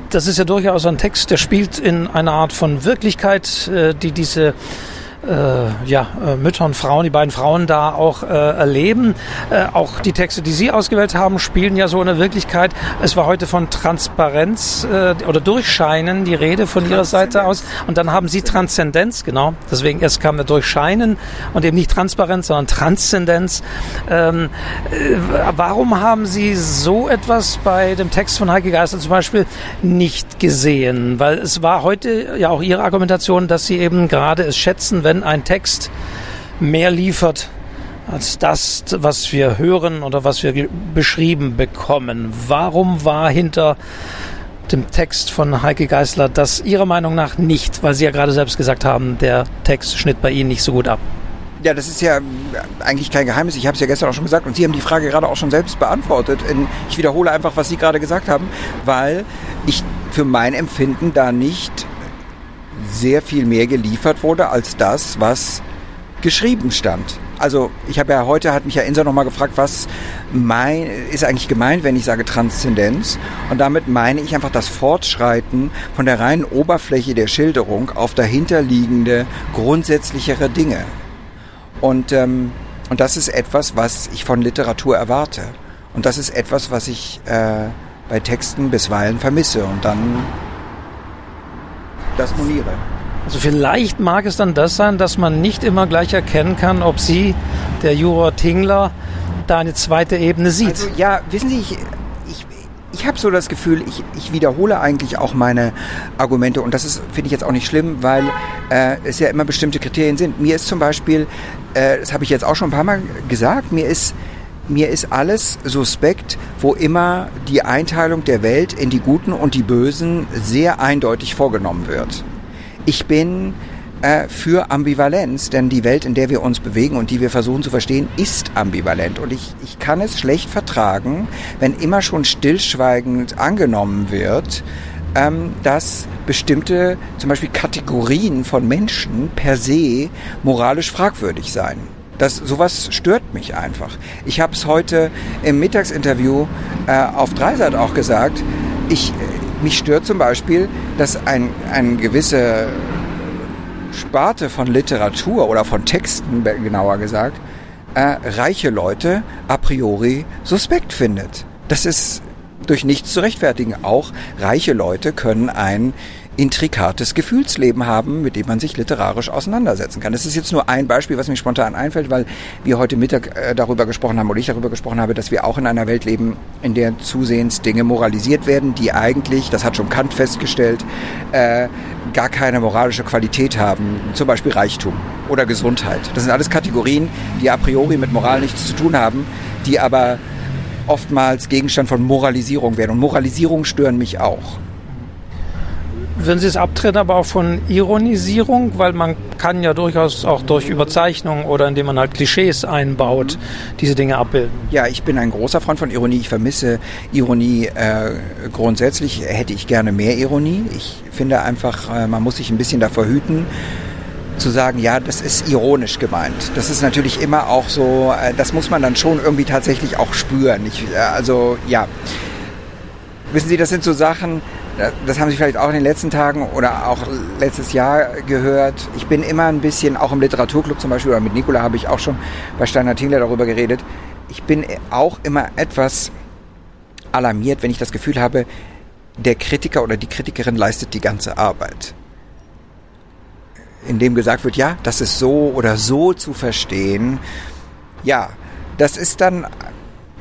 das ist ja durchaus ein Text, der spielt in einer Art von Wirklichkeit, äh, die diese äh, ja, äh, Müttern, Frauen, die beiden Frauen da auch äh, erleben. Äh, auch die Texte, die Sie ausgewählt haben, spielen ja so in der Wirklichkeit. Es war heute von Transparenz äh, oder Durchscheinen die Rede von Ihrer Seite aus. Und dann haben Sie Transzendenz, genau. Deswegen erst kam der Durchscheinen und eben nicht Transparenz, sondern Transzendenz. Ähm, äh, warum haben Sie so etwas bei dem Text von Heike Geister zum Beispiel nicht gesehen? Weil es war heute ja auch Ihre Argumentation, dass Sie eben gerade es schätzen, wenn ein Text mehr liefert als das, was wir hören oder was wir beschrieben bekommen. Warum war hinter dem Text von Heike Geißler das Ihrer Meinung nach nicht, weil Sie ja gerade selbst gesagt haben, der Text schnitt bei Ihnen nicht so gut ab? Ja, das ist ja eigentlich kein Geheimnis. Ich habe es ja gestern auch schon gesagt und Sie haben die Frage gerade auch schon selbst beantwortet. Ich wiederhole einfach, was Sie gerade gesagt haben, weil ich für mein Empfinden da nicht sehr viel mehr geliefert wurde als das, was geschrieben stand. Also ich habe ja heute, hat mich ja Insa nochmal gefragt, was mein, ist eigentlich gemeint, wenn ich sage Transzendenz. Und damit meine ich einfach das Fortschreiten von der reinen Oberfläche der Schilderung auf dahinterliegende, grundsätzlichere Dinge. Und, ähm, und das ist etwas, was ich von Literatur erwarte. Und das ist etwas, was ich äh, bei Texten bisweilen vermisse. Und dann das moniere. Also vielleicht mag es dann das sein, dass man nicht immer gleich erkennen kann, ob Sie, der Juror Tingler, da eine zweite Ebene sieht. Also, ja, wissen Sie, ich, ich, ich habe so das Gefühl, ich, ich wiederhole eigentlich auch meine Argumente und das ist, finde ich jetzt auch nicht schlimm, weil äh, es ja immer bestimmte Kriterien sind. Mir ist zum Beispiel, äh, das habe ich jetzt auch schon ein paar Mal gesagt, mir ist mir ist alles suspekt, wo immer die Einteilung der Welt in die Guten und die Bösen sehr eindeutig vorgenommen wird. Ich bin äh, für Ambivalenz, denn die Welt, in der wir uns bewegen und die wir versuchen zu verstehen, ist ambivalent. Und ich, ich kann es schlecht vertragen, wenn immer schon stillschweigend angenommen wird, ähm, dass bestimmte, zum Beispiel Kategorien von Menschen per se moralisch fragwürdig seien. Das, sowas stört mich einfach. Ich habe es heute im Mittagsinterview äh, auf Dreisat auch gesagt. Ich, mich stört zum Beispiel, dass ein, eine gewisse Sparte von Literatur oder von Texten, genauer gesagt, äh, reiche Leute a priori suspekt findet. Das ist durch nichts zu rechtfertigen. Auch reiche Leute können ein intrikates Gefühlsleben haben, mit dem man sich literarisch auseinandersetzen kann. Das ist jetzt nur ein Beispiel, was mir spontan einfällt, weil wir heute Mittag äh, darüber gesprochen haben oder ich darüber gesprochen habe, dass wir auch in einer Welt leben, in der zusehends Dinge moralisiert werden, die eigentlich, das hat schon Kant festgestellt, äh, gar keine moralische Qualität haben. Zum Beispiel Reichtum oder Gesundheit. Das sind alles Kategorien, die a priori mit Moral nichts zu tun haben, die aber oftmals Gegenstand von Moralisierung werden. Und Moralisierung stören mich auch. Würden Sie es abtrennen, aber auch von Ironisierung? Weil man kann ja durchaus auch durch Überzeichnung oder indem man halt Klischees einbaut, diese Dinge abbilden. Ja, ich bin ein großer Freund von Ironie. Ich vermisse Ironie äh, grundsätzlich. Hätte ich gerne mehr Ironie. Ich finde einfach, äh, man muss sich ein bisschen davor hüten, zu sagen, ja, das ist ironisch gemeint. Das ist natürlich immer auch so, äh, das muss man dann schon irgendwie tatsächlich auch spüren. Ich, äh, also ja, wissen Sie, das sind so Sachen, das haben Sie vielleicht auch in den letzten Tagen oder auch letztes Jahr gehört. Ich bin immer ein bisschen, auch im Literaturclub zum Beispiel, oder mit Nicola habe ich auch schon bei Steiner Tingler darüber geredet. Ich bin auch immer etwas alarmiert, wenn ich das Gefühl habe, der Kritiker oder die Kritikerin leistet die ganze Arbeit. In dem gesagt wird, ja, das ist so oder so zu verstehen. Ja, das ist dann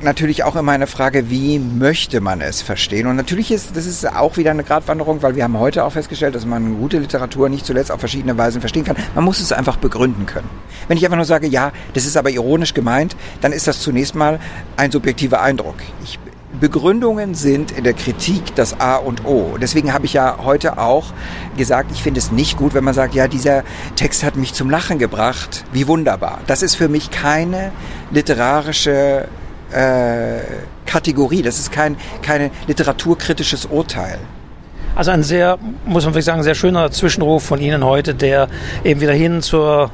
natürlich auch immer eine Frage, wie möchte man es verstehen? Und natürlich ist das ist auch wieder eine Gratwanderung, weil wir haben heute auch festgestellt, dass man gute Literatur nicht zuletzt auf verschiedene Weisen verstehen kann. Man muss es einfach begründen können. Wenn ich einfach nur sage, ja, das ist aber ironisch gemeint, dann ist das zunächst mal ein subjektiver Eindruck. Ich, Begründungen sind in der Kritik das A und O. Deswegen habe ich ja heute auch gesagt, ich finde es nicht gut, wenn man sagt, ja, dieser Text hat mich zum Lachen gebracht. Wie wunderbar. Das ist für mich keine literarische äh, Kategorie. Das ist kein keine literaturkritisches Urteil. Also ein sehr, muss man vielleicht sagen, sehr schöner Zwischenruf von Ihnen heute, der eben wieder hin zur,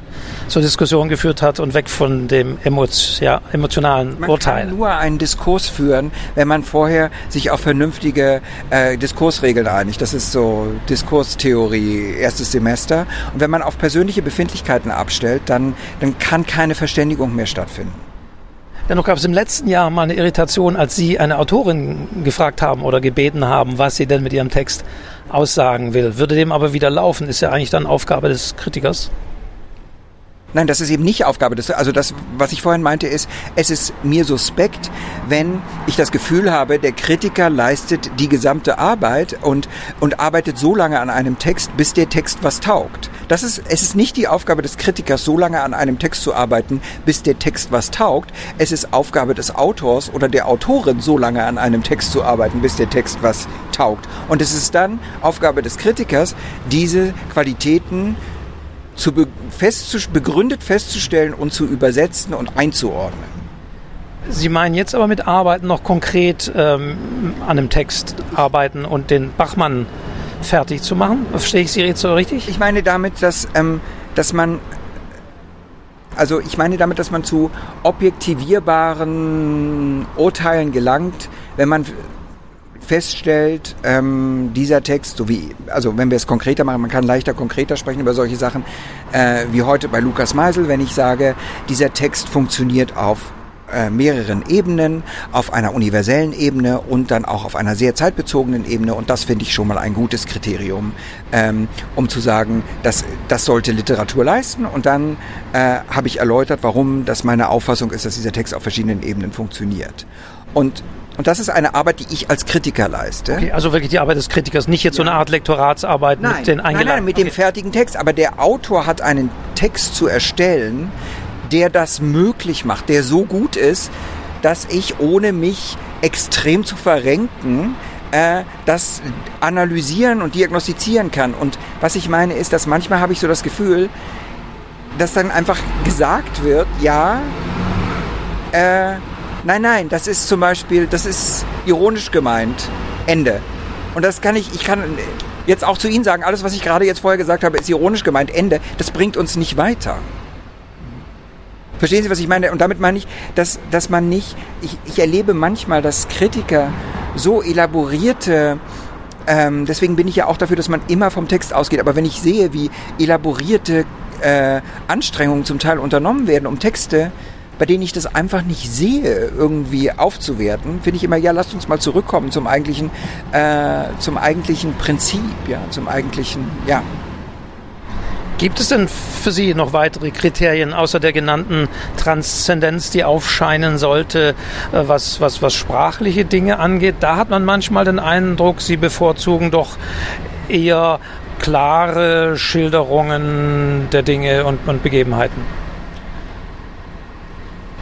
zur Diskussion geführt hat und weg von dem emot ja, emotionalen man Urteil. Man kann nur einen Diskurs führen, wenn man vorher sich auf vernünftige äh, Diskursregeln einigt. Das ist so Diskurstheorie, erstes Semester. Und wenn man auf persönliche Befindlichkeiten abstellt, dann, dann kann keine Verständigung mehr stattfinden. Dennoch gab es im letzten Jahr mal eine Irritation, als Sie eine Autorin gefragt haben oder gebeten haben, was sie denn mit ihrem Text aussagen will. Würde dem aber wieder laufen, ist ja eigentlich dann Aufgabe des Kritikers. Nein, das ist eben nicht Aufgabe des, also das, was ich vorhin meinte, ist, es ist mir suspekt, wenn ich das Gefühl habe, der Kritiker leistet die gesamte Arbeit und, und arbeitet so lange an einem Text, bis der Text was taugt. Das ist, es ist nicht die Aufgabe des Kritikers, so lange an einem Text zu arbeiten, bis der Text was taugt. Es ist Aufgabe des Autors oder der Autorin, so lange an einem Text zu arbeiten, bis der Text was taugt. Und es ist dann Aufgabe des Kritikers, diese Qualitäten zu be fest begründet festzustellen und zu übersetzen und einzuordnen. Sie meinen jetzt aber mit Arbeiten noch konkret ähm, an einem Text arbeiten und den Bachmann fertig zu machen? Verstehe ich Sie jetzt so richtig? Ich meine damit, dass, ähm, dass man also ich meine damit, dass man zu objektivierbaren Urteilen gelangt, wenn man feststellt, ähm, dieser Text, so wie, also wenn wir es konkreter machen, man kann leichter konkreter sprechen über solche Sachen, äh, wie heute bei Lukas Meisel, wenn ich sage, dieser Text funktioniert auf äh, mehreren Ebenen, auf einer universellen Ebene und dann auch auf einer sehr zeitbezogenen Ebene. Und das finde ich schon mal ein gutes Kriterium, ähm, um zu sagen, dass das sollte Literatur leisten. Und dann äh, habe ich erläutert, warum das meine Auffassung ist, dass dieser Text auf verschiedenen Ebenen funktioniert. Und und das ist eine Arbeit, die ich als Kritiker leiste. Okay, also wirklich die Arbeit des Kritikers, nicht jetzt ja. so eine Art Lektoratsarbeit nein, mit den Eingeladenen. Nein, nein, mit okay. dem fertigen Text. Aber der Autor hat einen Text zu erstellen, der das möglich macht, der so gut ist, dass ich ohne mich extrem zu verrenken, äh, das analysieren und diagnostizieren kann. Und was ich meine ist, dass manchmal habe ich so das Gefühl, dass dann einfach gesagt wird, ja, äh, Nein, nein, das ist zum Beispiel, das ist ironisch gemeint. Ende. Und das kann ich, ich kann jetzt auch zu Ihnen sagen, alles, was ich gerade jetzt vorher gesagt habe, ist ironisch gemeint. Ende. Das bringt uns nicht weiter. Verstehen Sie, was ich meine? Und damit meine ich, dass, dass man nicht, ich, ich erlebe manchmal, dass Kritiker so elaborierte, ähm, deswegen bin ich ja auch dafür, dass man immer vom Text ausgeht, aber wenn ich sehe, wie elaborierte äh, Anstrengungen zum Teil unternommen werden, um Texte bei denen ich das einfach nicht sehe, irgendwie aufzuwerten, finde ich immer, ja, lasst uns mal zurückkommen zum eigentlichen, äh, zum eigentlichen Prinzip, ja, zum eigentlichen, ja. Gibt es denn für Sie noch weitere Kriterien außer der genannten Transzendenz, die aufscheinen sollte, äh, was, was, was sprachliche Dinge angeht? Da hat man manchmal den Eindruck, Sie bevorzugen doch eher klare Schilderungen der Dinge und, und Begebenheiten.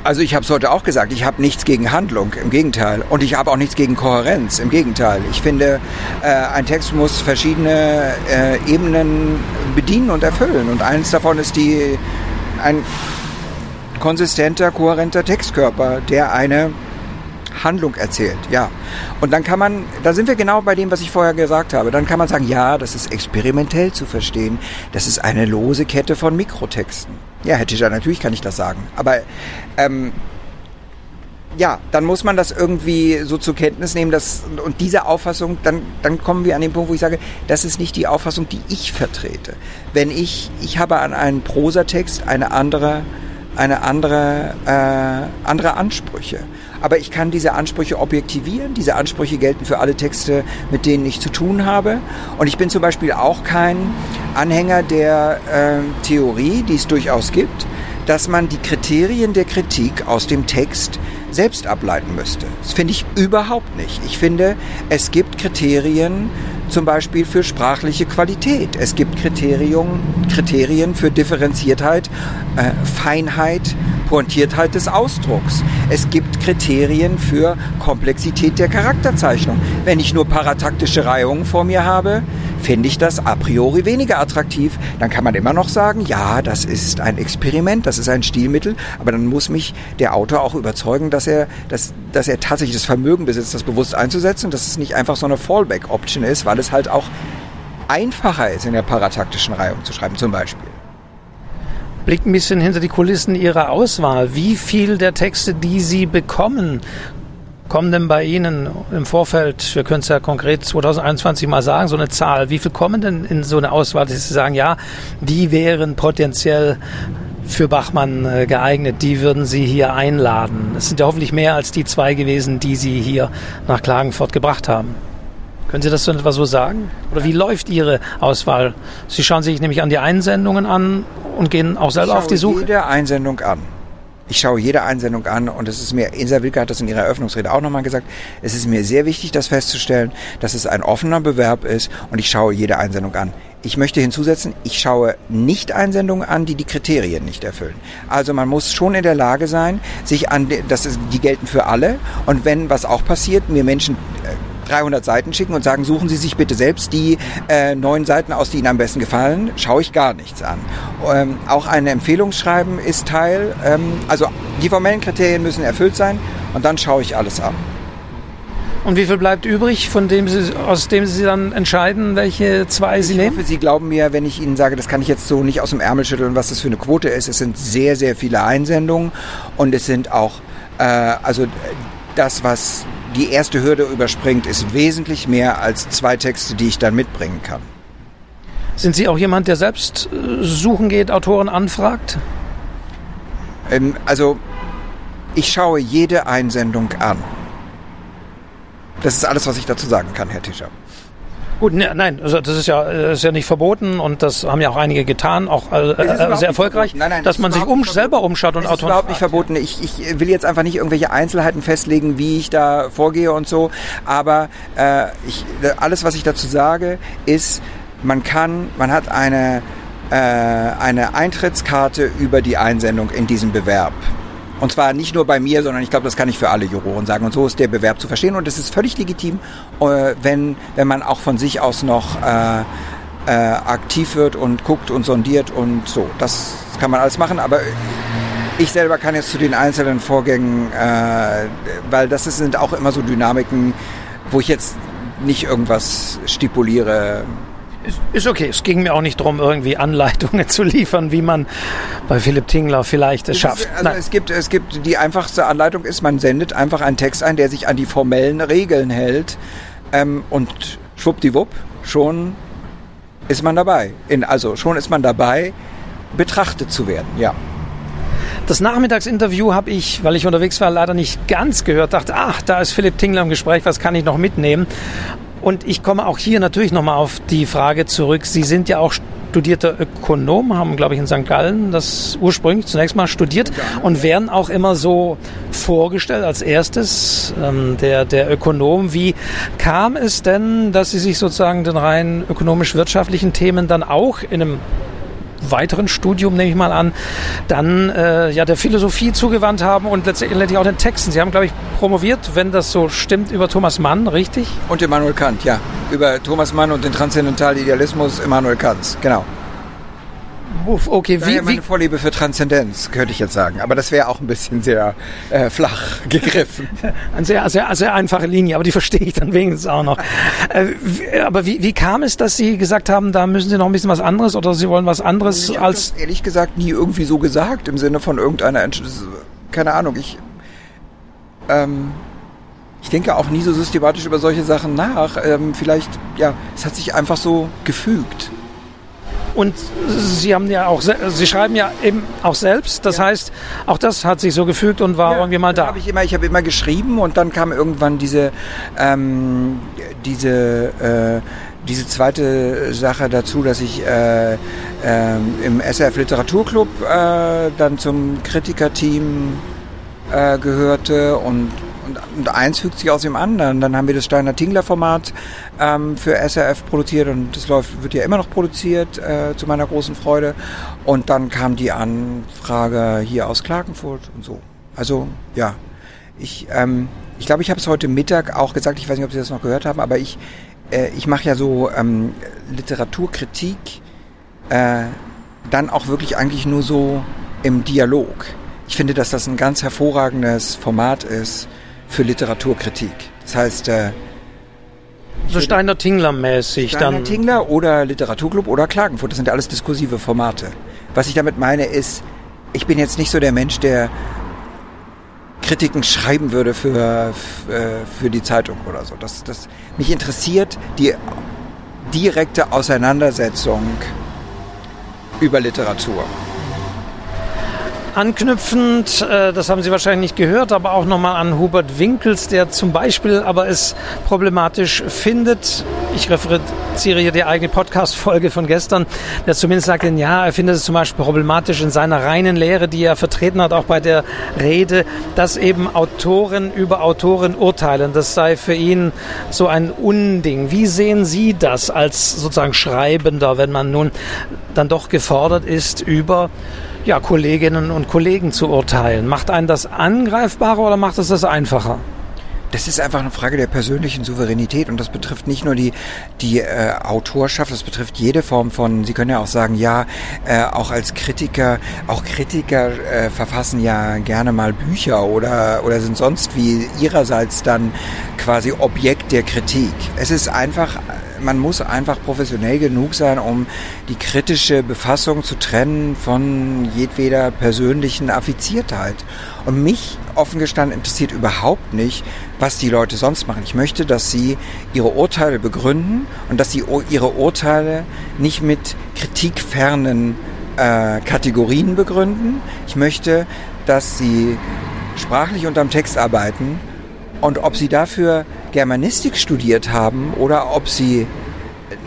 Also ich habe es heute auch gesagt, ich habe nichts gegen Handlung, im Gegenteil. Und ich habe auch nichts gegen Kohärenz, im Gegenteil. Ich finde, äh, ein Text muss verschiedene äh, Ebenen bedienen und erfüllen. Und eines davon ist die, ein konsistenter, kohärenter Textkörper, der eine Handlung erzählt, ja. Und dann kann man, da sind wir genau bei dem, was ich vorher gesagt habe, dann kann man sagen, ja, das ist experimentell zu verstehen, das ist eine lose Kette von Mikrotexten. Ja, Herr Tischer, natürlich kann ich das sagen. Aber ähm, ja, dann muss man das irgendwie so zur Kenntnis nehmen, dass, und diese Auffassung, dann, dann kommen wir an den Punkt, wo ich sage, das ist nicht die Auffassung, die ich vertrete. Wenn ich, ich habe an einen Prosatext eine andere, eine andere, äh, andere Ansprüche aber ich kann diese Ansprüche objektivieren. Diese Ansprüche gelten für alle Texte, mit denen ich zu tun habe. Und ich bin zum Beispiel auch kein Anhänger der äh, Theorie, die es durchaus gibt, dass man die Kriterien der Kritik aus dem Text selbst ableiten müsste. Das finde ich überhaupt nicht. Ich finde, es gibt Kriterien zum Beispiel für sprachliche Qualität. Es gibt Kriterien, Kriterien für Differenziertheit, äh, Feinheit, Pointiertheit des Ausdrucks. Es gibt Kriterien für Komplexität der Charakterzeichnung. Wenn ich nur parataktische Reihungen vor mir habe, finde ich das a priori weniger attraktiv. Dann kann man immer noch sagen, ja, das ist ein Experiment, das ist ein Stilmittel, aber dann muss mich der Autor auch überzeugen, dass er, dass, dass er tatsächlich das Vermögen besitzt, das bewusst einzusetzen, dass es nicht einfach so eine Fallback-Option ist, weil es halt auch einfacher ist, in der parataktischen Reihung zu schreiben, zum Beispiel. Blickt ein bisschen hinter die Kulissen Ihrer Auswahl. Wie viel der Texte, die Sie bekommen, kommen denn bei Ihnen im Vorfeld, wir können es ja konkret 2021 mal sagen, so eine Zahl, wie viel kommen denn in so eine Auswahl, dass Sie sagen, ja, die wären potenziell für Bachmann äh, geeignet, die würden Sie hier einladen? Es sind ja hoffentlich mehr als die zwei gewesen, die Sie hier nach Klagenfurt gebracht haben. Können Sie das so etwa so sagen? Oder wie läuft Ihre Auswahl? Sie schauen sich nämlich an die Einsendungen an und gehen auch selber auf die Suche? Ich schaue jede Einsendung an. Ich schaue jede Einsendung an und es ist mir, Insa Wilke hat das in ihrer Eröffnungsrede auch nochmal gesagt, es ist mir sehr wichtig, das festzustellen, dass es ein offener Bewerb ist und ich schaue jede Einsendung an. Ich möchte hinzusetzen, ich schaue nicht Einsendungen an, die die Kriterien nicht erfüllen. Also man muss schon in der Lage sein, sich an, das ist, die gelten für alle und wenn was auch passiert, mir Menschen äh, 300 Seiten schicken und sagen, suchen Sie sich bitte selbst die äh, neun Seiten aus, die Ihnen am besten gefallen, schaue ich gar nichts an. Ähm, auch ein Empfehlungsschreiben ist Teil, ähm, also die formellen Kriterien müssen erfüllt sein und dann schaue ich alles an. Und wie viel bleibt übrig, von dem Sie, aus dem Sie dann entscheiden, welche zwei Sie ich nehmen? Hoffe, Sie glauben mir, wenn ich Ihnen sage, das kann ich jetzt so nicht aus dem Ärmel schütteln, was das für eine Quote ist. Es sind sehr, sehr viele Einsendungen und es sind auch, äh, also das, was die erste Hürde überspringt, ist wesentlich mehr als zwei Texte, die ich dann mitbringen kann. Sind Sie auch jemand, der selbst äh, suchen geht, Autoren anfragt? Ähm, also, ich schaue jede Einsendung an. Das ist alles, was ich dazu sagen kann, Herr Tischer. Gut, ne, nein, also das ist ja, das ist ja nicht verboten und das haben ja auch einige getan, auch äh, äh sehr erfolgreich, nein, nein, dass man sich um, selber umschaut und Autoren. Das ist überhaupt nicht verboten. Ich, ich will jetzt einfach nicht irgendwelche Einzelheiten festlegen, wie ich da vorgehe und so, aber äh, ich, alles, was ich dazu sage, ist, man kann, man hat eine, äh, eine Eintrittskarte über die Einsendung in diesem Bewerb. Und zwar nicht nur bei mir, sondern ich glaube, das kann ich für alle Juroren sagen. Und so ist der Bewerb zu verstehen. Und es ist völlig legitim, äh, wenn, wenn man auch von sich aus noch äh, äh, aktiv wird und guckt und sondiert und so. Das kann man alles machen. Aber ich selber kann jetzt zu den einzelnen Vorgängen, äh, weil das sind auch immer so Dynamiken, wo ich jetzt nicht irgendwas stipuliere. Ist, okay. Es ging mir auch nicht darum, irgendwie Anleitungen zu liefern, wie man bei Philipp Tingler vielleicht es schafft. also es gibt, es gibt die einfachste Anleitung ist, man sendet einfach einen Text ein, der sich an die formellen Regeln hält ähm, und schwuppdiwupp schon ist man dabei. In, also schon ist man dabei, betrachtet zu werden. Ja. Das Nachmittagsinterview habe ich, weil ich unterwegs war, leider nicht ganz gehört. Dachte, ach, da ist Philipp Tingler im Gespräch, was kann ich noch mitnehmen? Und ich komme auch hier natürlich nochmal auf die Frage zurück. Sie sind ja auch studierter Ökonom, haben, glaube ich, in St. Gallen das ursprünglich zunächst mal studiert und werden auch immer so vorgestellt als erstes ähm, der, der Ökonom. Wie kam es denn, dass Sie sich sozusagen den rein ökonomisch-wirtschaftlichen Themen dann auch in einem weiteren Studium, nehme ich mal an, dann äh, ja der Philosophie zugewandt haben und letztendlich auch den Texten. Sie haben, glaube ich, promoviert, wenn das so stimmt, über Thomas Mann, richtig? Und Immanuel Kant, ja. Über Thomas Mann und den transzendentalen Idealismus Immanuel Kants, genau. Uff, okay, wie, Daher meine Vorliebe für Transzendenz, könnte ich jetzt sagen. Aber das wäre auch ein bisschen sehr äh, flach gegriffen. Eine sehr, sehr, sehr einfache Linie, aber die verstehe ich dann wenigstens auch noch. äh, aber wie, wie kam es, dass Sie gesagt haben, da müssen Sie noch ein bisschen was anderes oder Sie wollen was anderes ich als... Das ehrlich gesagt nie irgendwie so gesagt, im Sinne von irgendeiner... Keine Ahnung, ich... Ähm, ich denke auch nie so systematisch über solche Sachen nach. Ähm, vielleicht, ja, es hat sich einfach so gefügt. Und Sie haben ja auch, Sie schreiben ja eben auch selbst. Das ja. heißt, auch das hat sich so gefügt und war ja, irgendwie mal da. Hab ich immer, ich habe immer geschrieben und dann kam irgendwann diese, ähm, diese, äh, diese zweite Sache dazu, dass ich äh, äh, im SRF Literaturclub dann zum Kritikerteam äh, gehörte und und, eins fügt sich aus dem anderen. Dann haben wir das Steiner Tingler Format ähm, für SRF produziert und das läuft, wird ja immer noch produziert, äh, zu meiner großen Freude. Und dann kam die Anfrage hier aus Klagenfurt und so. Also ja, ich, ähm, ich glaube, ich habe es heute Mittag auch gesagt, ich weiß nicht, ob Sie das noch gehört haben, aber ich äh, ich mache ja so ähm, Literaturkritik, äh, dann auch wirklich eigentlich nur so im Dialog. Ich finde, dass das ein ganz hervorragendes Format ist für Literaturkritik. Das heißt, äh, so Steiner Tingler mäßig Steiner dann. Tingler oder Literaturclub oder Klagenfurt, das sind alles diskursive Formate. Was ich damit meine ist, ich bin jetzt nicht so der Mensch, der Kritiken schreiben würde für, für die Zeitung oder so. Das, das, mich interessiert die direkte Auseinandersetzung über Literatur. Anknüpfend, äh, das haben Sie wahrscheinlich nicht gehört, aber auch nochmal an Hubert Winkels, der zum Beispiel aber es problematisch findet. Ich referenziere hier die eigene Podcast-Folge von gestern, der zumindest sagt, ja, er findet es zum Beispiel problematisch in seiner reinen Lehre, die er vertreten hat, auch bei der Rede, dass eben Autoren über Autoren urteilen. Das sei für ihn so ein Unding. Wie sehen Sie das als sozusagen Schreibender, wenn man nun dann doch gefordert ist, über ja, Kolleginnen und Kollegen zu urteilen. Macht einen das angreifbarer oder macht es das einfacher? Das ist einfach eine Frage der persönlichen Souveränität und das betrifft nicht nur die, die äh, Autorschaft, das betrifft jede Form von, Sie können ja auch sagen, ja, äh, auch als Kritiker, auch Kritiker äh, verfassen ja gerne mal Bücher oder, oder sind sonst wie ihrerseits dann quasi Objekt der Kritik. Es ist einfach man muss einfach professionell genug sein, um die kritische Befassung zu trennen von jedweder persönlichen Affiziertheit. Und mich, offen gestanden, interessiert überhaupt nicht, was die Leute sonst machen. Ich möchte, dass sie ihre Urteile begründen und dass sie ihre Urteile nicht mit kritikfernen äh, Kategorien begründen. Ich möchte, dass sie sprachlich unterm Text arbeiten und ob sie dafür Germanistik studiert haben oder ob sie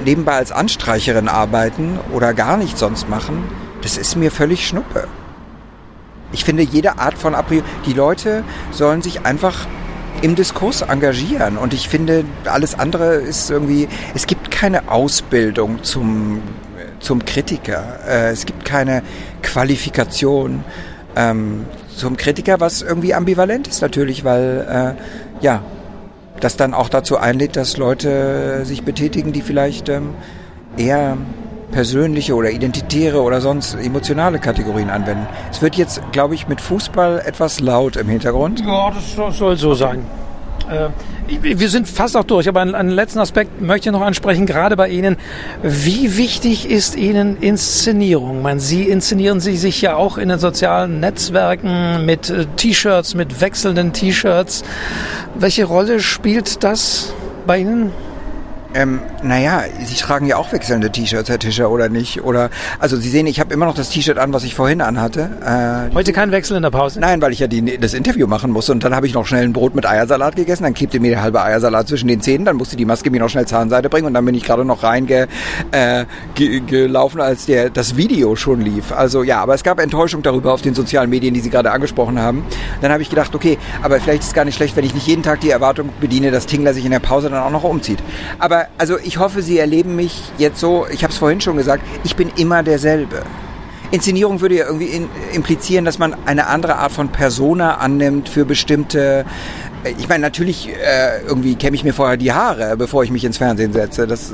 nebenbei als Anstreicherin arbeiten oder gar nichts sonst machen, das ist mir völlig schnuppe. Ich finde jede Art von Apri die Leute sollen sich einfach im Diskurs engagieren. Und ich finde alles andere ist irgendwie es gibt keine Ausbildung zum zum Kritiker. Äh, es gibt keine Qualifikation. Ähm, zum Kritiker was irgendwie ambivalent ist natürlich weil äh, ja, das dann auch dazu einlädt, dass Leute sich betätigen, die vielleicht ähm, eher persönliche oder identitäre oder sonst emotionale Kategorien anwenden. Es wird jetzt, glaube ich, mit Fußball etwas laut im Hintergrund. Ja, das soll so sein. Äh, wir sind fast auch durch, aber einen, letzten Aspekt möchte ich noch ansprechen, gerade bei Ihnen. Wie wichtig ist Ihnen Inszenierung? Man, Sie inszenieren Sie sich ja auch in den sozialen Netzwerken mit äh, T-Shirts, mit wechselnden T-Shirts. Welche Rolle spielt das bei Ihnen? Ähm, naja, Sie tragen ja auch wechselnde T-Shirts, Herr Tischer, oder nicht? Oder also Sie sehen, ich habe immer noch das T-Shirt an, was ich vorhin anhatte. Äh, Heute kein Wechsel in der Pause? Nein, weil ich ja die, das Interview machen musste und dann habe ich noch schnell ein Brot mit Eiersalat gegessen, dann klebte mir der halbe Eiersalat zwischen den Zähnen, dann musste die Maske mir noch schnell Zahnseide bringen und dann bin ich gerade noch reingelaufen, äh, ge, als der das Video schon lief. Also ja, aber es gab Enttäuschung darüber auf den sozialen Medien, die Sie gerade angesprochen haben. Dann habe ich gedacht, okay, aber vielleicht ist es gar nicht schlecht, wenn ich nicht jeden Tag die Erwartung bediene, dass Tingler sich in der Pause dann auch noch umzieht. Aber also ich hoffe, Sie erleben mich jetzt so, ich habe es vorhin schon gesagt, ich bin immer derselbe. Inszenierung würde ja irgendwie in, implizieren, dass man eine andere Art von Persona annimmt für bestimmte. Äh, ich meine, natürlich äh, irgendwie kämme ich mir vorher die Haare, bevor ich mich ins Fernsehen setze. Das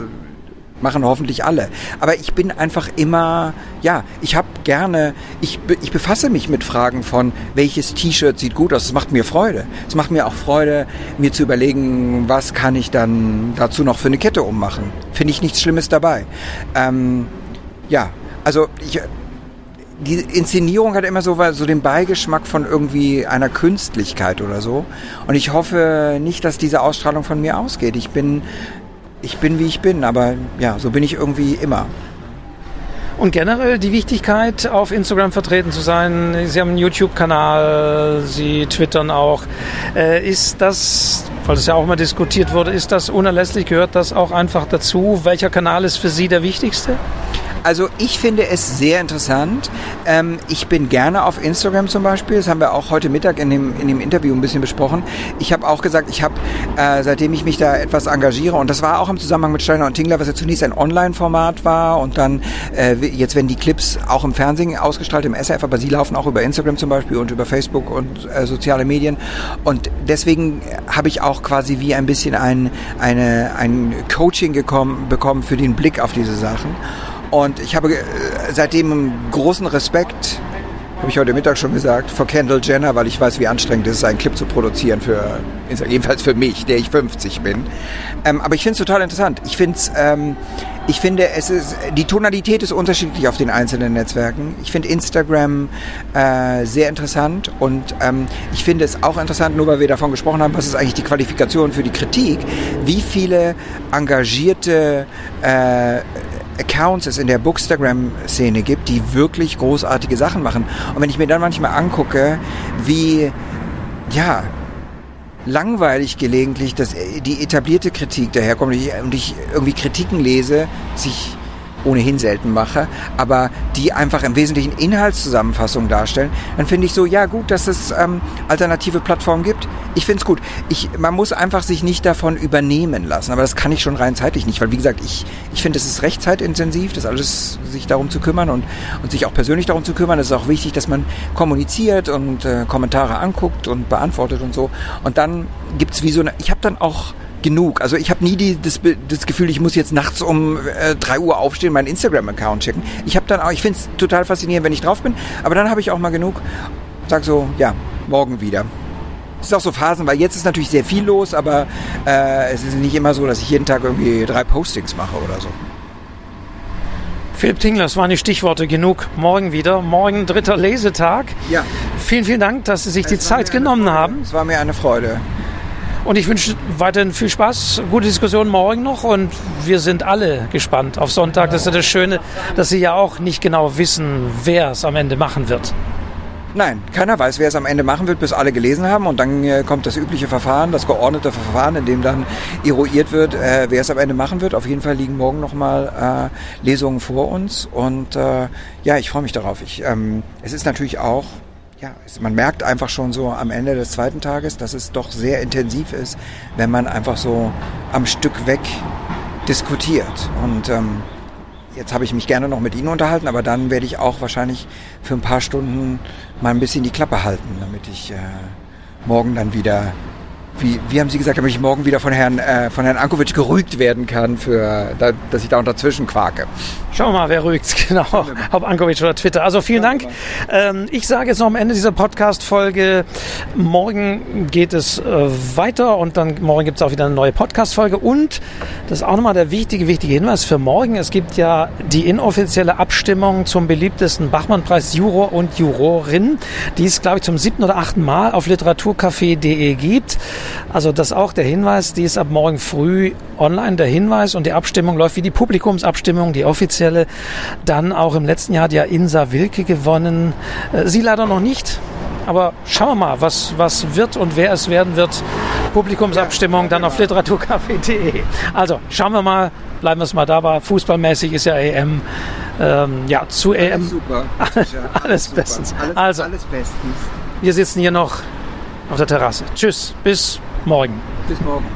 machen hoffentlich alle. Aber ich bin einfach immer, ja, ich habe gerne, ich, ich befasse mich mit Fragen von, welches T-Shirt sieht gut aus. Das macht mir Freude. Es macht mir auch Freude, mir zu überlegen, was kann ich dann dazu noch für eine Kette ummachen. Finde ich nichts Schlimmes dabei. Ähm, ja, also ich, die Inszenierung hat immer so, so den Beigeschmack von irgendwie einer Künstlichkeit oder so. Und ich hoffe nicht, dass diese Ausstrahlung von mir ausgeht. Ich bin ich bin, wie ich bin, aber ja, so bin ich irgendwie immer. Und generell die Wichtigkeit, auf Instagram vertreten zu sein. Sie haben einen YouTube-Kanal, Sie twittern auch. Äh, ist das, weil es ja auch mal diskutiert wurde, ist das unerlässlich? Gehört das auch einfach dazu? Welcher Kanal ist für Sie der wichtigste? Also ich finde es sehr interessant. Ähm, ich bin gerne auf Instagram zum Beispiel. Das haben wir auch heute Mittag in dem, in dem Interview ein bisschen besprochen. Ich habe auch gesagt, ich habe, äh, seitdem ich mich da etwas engagiere, und das war auch im Zusammenhang mit Steiner und Tingler, was ja zunächst ein Online-Format war und dann, äh, jetzt werden die Clips auch im Fernsehen ausgestrahlt, im SF, aber sie laufen auch über Instagram zum Beispiel und über Facebook und äh, soziale Medien. Und deswegen habe ich auch quasi wie ein bisschen ein, eine, ein Coaching gekommen, bekommen für den Blick auf diese Sachen. Und ich habe äh, seitdem großen Respekt, habe ich heute Mittag schon gesagt, vor Kendall Jenner, weil ich weiß, wie anstrengend es ist, einen Clip zu produzieren für, jedenfalls für mich, der ich 50 bin. Ähm, aber ich finde es total interessant. Ich finde ähm, ich finde, es ist, die Tonalität ist unterschiedlich auf den einzelnen Netzwerken. Ich finde Instagram äh, sehr interessant und ähm, ich finde es auch interessant, nur weil wir davon gesprochen haben, was ist eigentlich die Qualifikation für die Kritik, wie viele engagierte äh, Accounts es in der Bookstagram-Szene gibt, die wirklich großartige Sachen machen. Und wenn ich mir dann manchmal angucke, wie, ja, langweilig gelegentlich, dass die etablierte Kritik daherkommt und ich irgendwie Kritiken lese, sich ohnehin selten mache, aber die einfach im Wesentlichen Inhaltszusammenfassungen darstellen, dann finde ich so, ja gut, dass es ähm, alternative Plattformen gibt. Ich finde es gut. Ich, man muss einfach sich nicht davon übernehmen lassen, aber das kann ich schon rein zeitlich nicht, weil wie gesagt, ich, ich finde, es ist recht zeitintensiv, das alles sich darum zu kümmern und, und sich auch persönlich darum zu kümmern. Es ist auch wichtig, dass man kommuniziert und äh, Kommentare anguckt und beantwortet und so. Und dann gibt es wie so eine, ich habe dann auch genug. Also ich habe nie die, das, das, Gefühl, ich muss jetzt nachts um äh, 3 Uhr aufstehen, meinen Instagram-Account checken. Ich habe dann auch, ich finde es total faszinierend, wenn ich drauf bin, aber dann habe ich auch mal genug. Sag so, ja, morgen wieder. Es ist auch so Phasen, weil jetzt ist natürlich sehr viel los, aber äh, es ist nicht immer so, dass ich jeden Tag irgendwie drei Postings mache oder so. Philipp Tingler, das waren die Stichworte genug. Morgen wieder. Morgen dritter Lesetag. Ja. Vielen, vielen Dank, dass Sie sich es die Zeit genommen haben. Es war mir eine Freude. Und ich wünsche weiterhin viel Spaß, gute Diskussion morgen noch und wir sind alle gespannt auf Sonntag. Das ist ja das Schöne, dass Sie ja auch nicht genau wissen, wer es am Ende machen wird. Nein, keiner weiß, wer es am Ende machen wird, bis alle gelesen haben. Und dann äh, kommt das übliche Verfahren, das geordnete Verfahren, in dem dann eruiert wird, äh, wer es am Ende machen wird. Auf jeden Fall liegen morgen nochmal äh, Lesungen vor uns. Und äh, ja, ich freue mich darauf. Ich, ähm, es ist natürlich auch ja, man merkt einfach schon so am Ende des zweiten Tages, dass es doch sehr intensiv ist, wenn man einfach so am Stück weg diskutiert. Und ähm, jetzt habe ich mich gerne noch mit Ihnen unterhalten, aber dann werde ich auch wahrscheinlich für ein paar Stunden mal ein bisschen die Klappe halten, damit ich äh, morgen dann wieder wie, wie haben Sie gesagt, damit ich morgen wieder von Herrn, äh, von Herrn Ankovic gerügt werden kann, für, da, dass ich da unterzwischen quake. Schauen wir mal, wer rügt, genau. Ob Ankovic oder Twitter. Also vielen Dank. Ähm, ich sage jetzt noch am Ende dieser Podcast-Folge, morgen geht es äh, weiter und dann morgen gibt es auch wieder eine neue Podcast-Folge. Und das ist auch nochmal der wichtige, wichtige Hinweis für morgen. Es gibt ja die inoffizielle Abstimmung zum beliebtesten Bachmann-Preis Juror und Jurorin, die es, glaube ich, zum siebten oder achten Mal auf literaturcafé.de gibt. Also das auch der Hinweis, die ist ab morgen früh online, der Hinweis und die Abstimmung läuft wie die Publikumsabstimmung, die offizielle. Dann auch im letzten Jahr hat ja Insa Wilke gewonnen. Äh, sie leider noch nicht. Aber schauen wir mal, was, was wird und wer es werden wird. Publikumsabstimmung dann auf literaturcafé.de. Also schauen wir mal, bleiben wir es mal dabei. Fußballmäßig ist ja EM. Ähm, ja, zu EM. Alles super. alles, alles bestens. Alles, also, alles bestens. Wir sitzen hier noch auf der Terrasse. Tschüss, bis morgen. Bis morgen.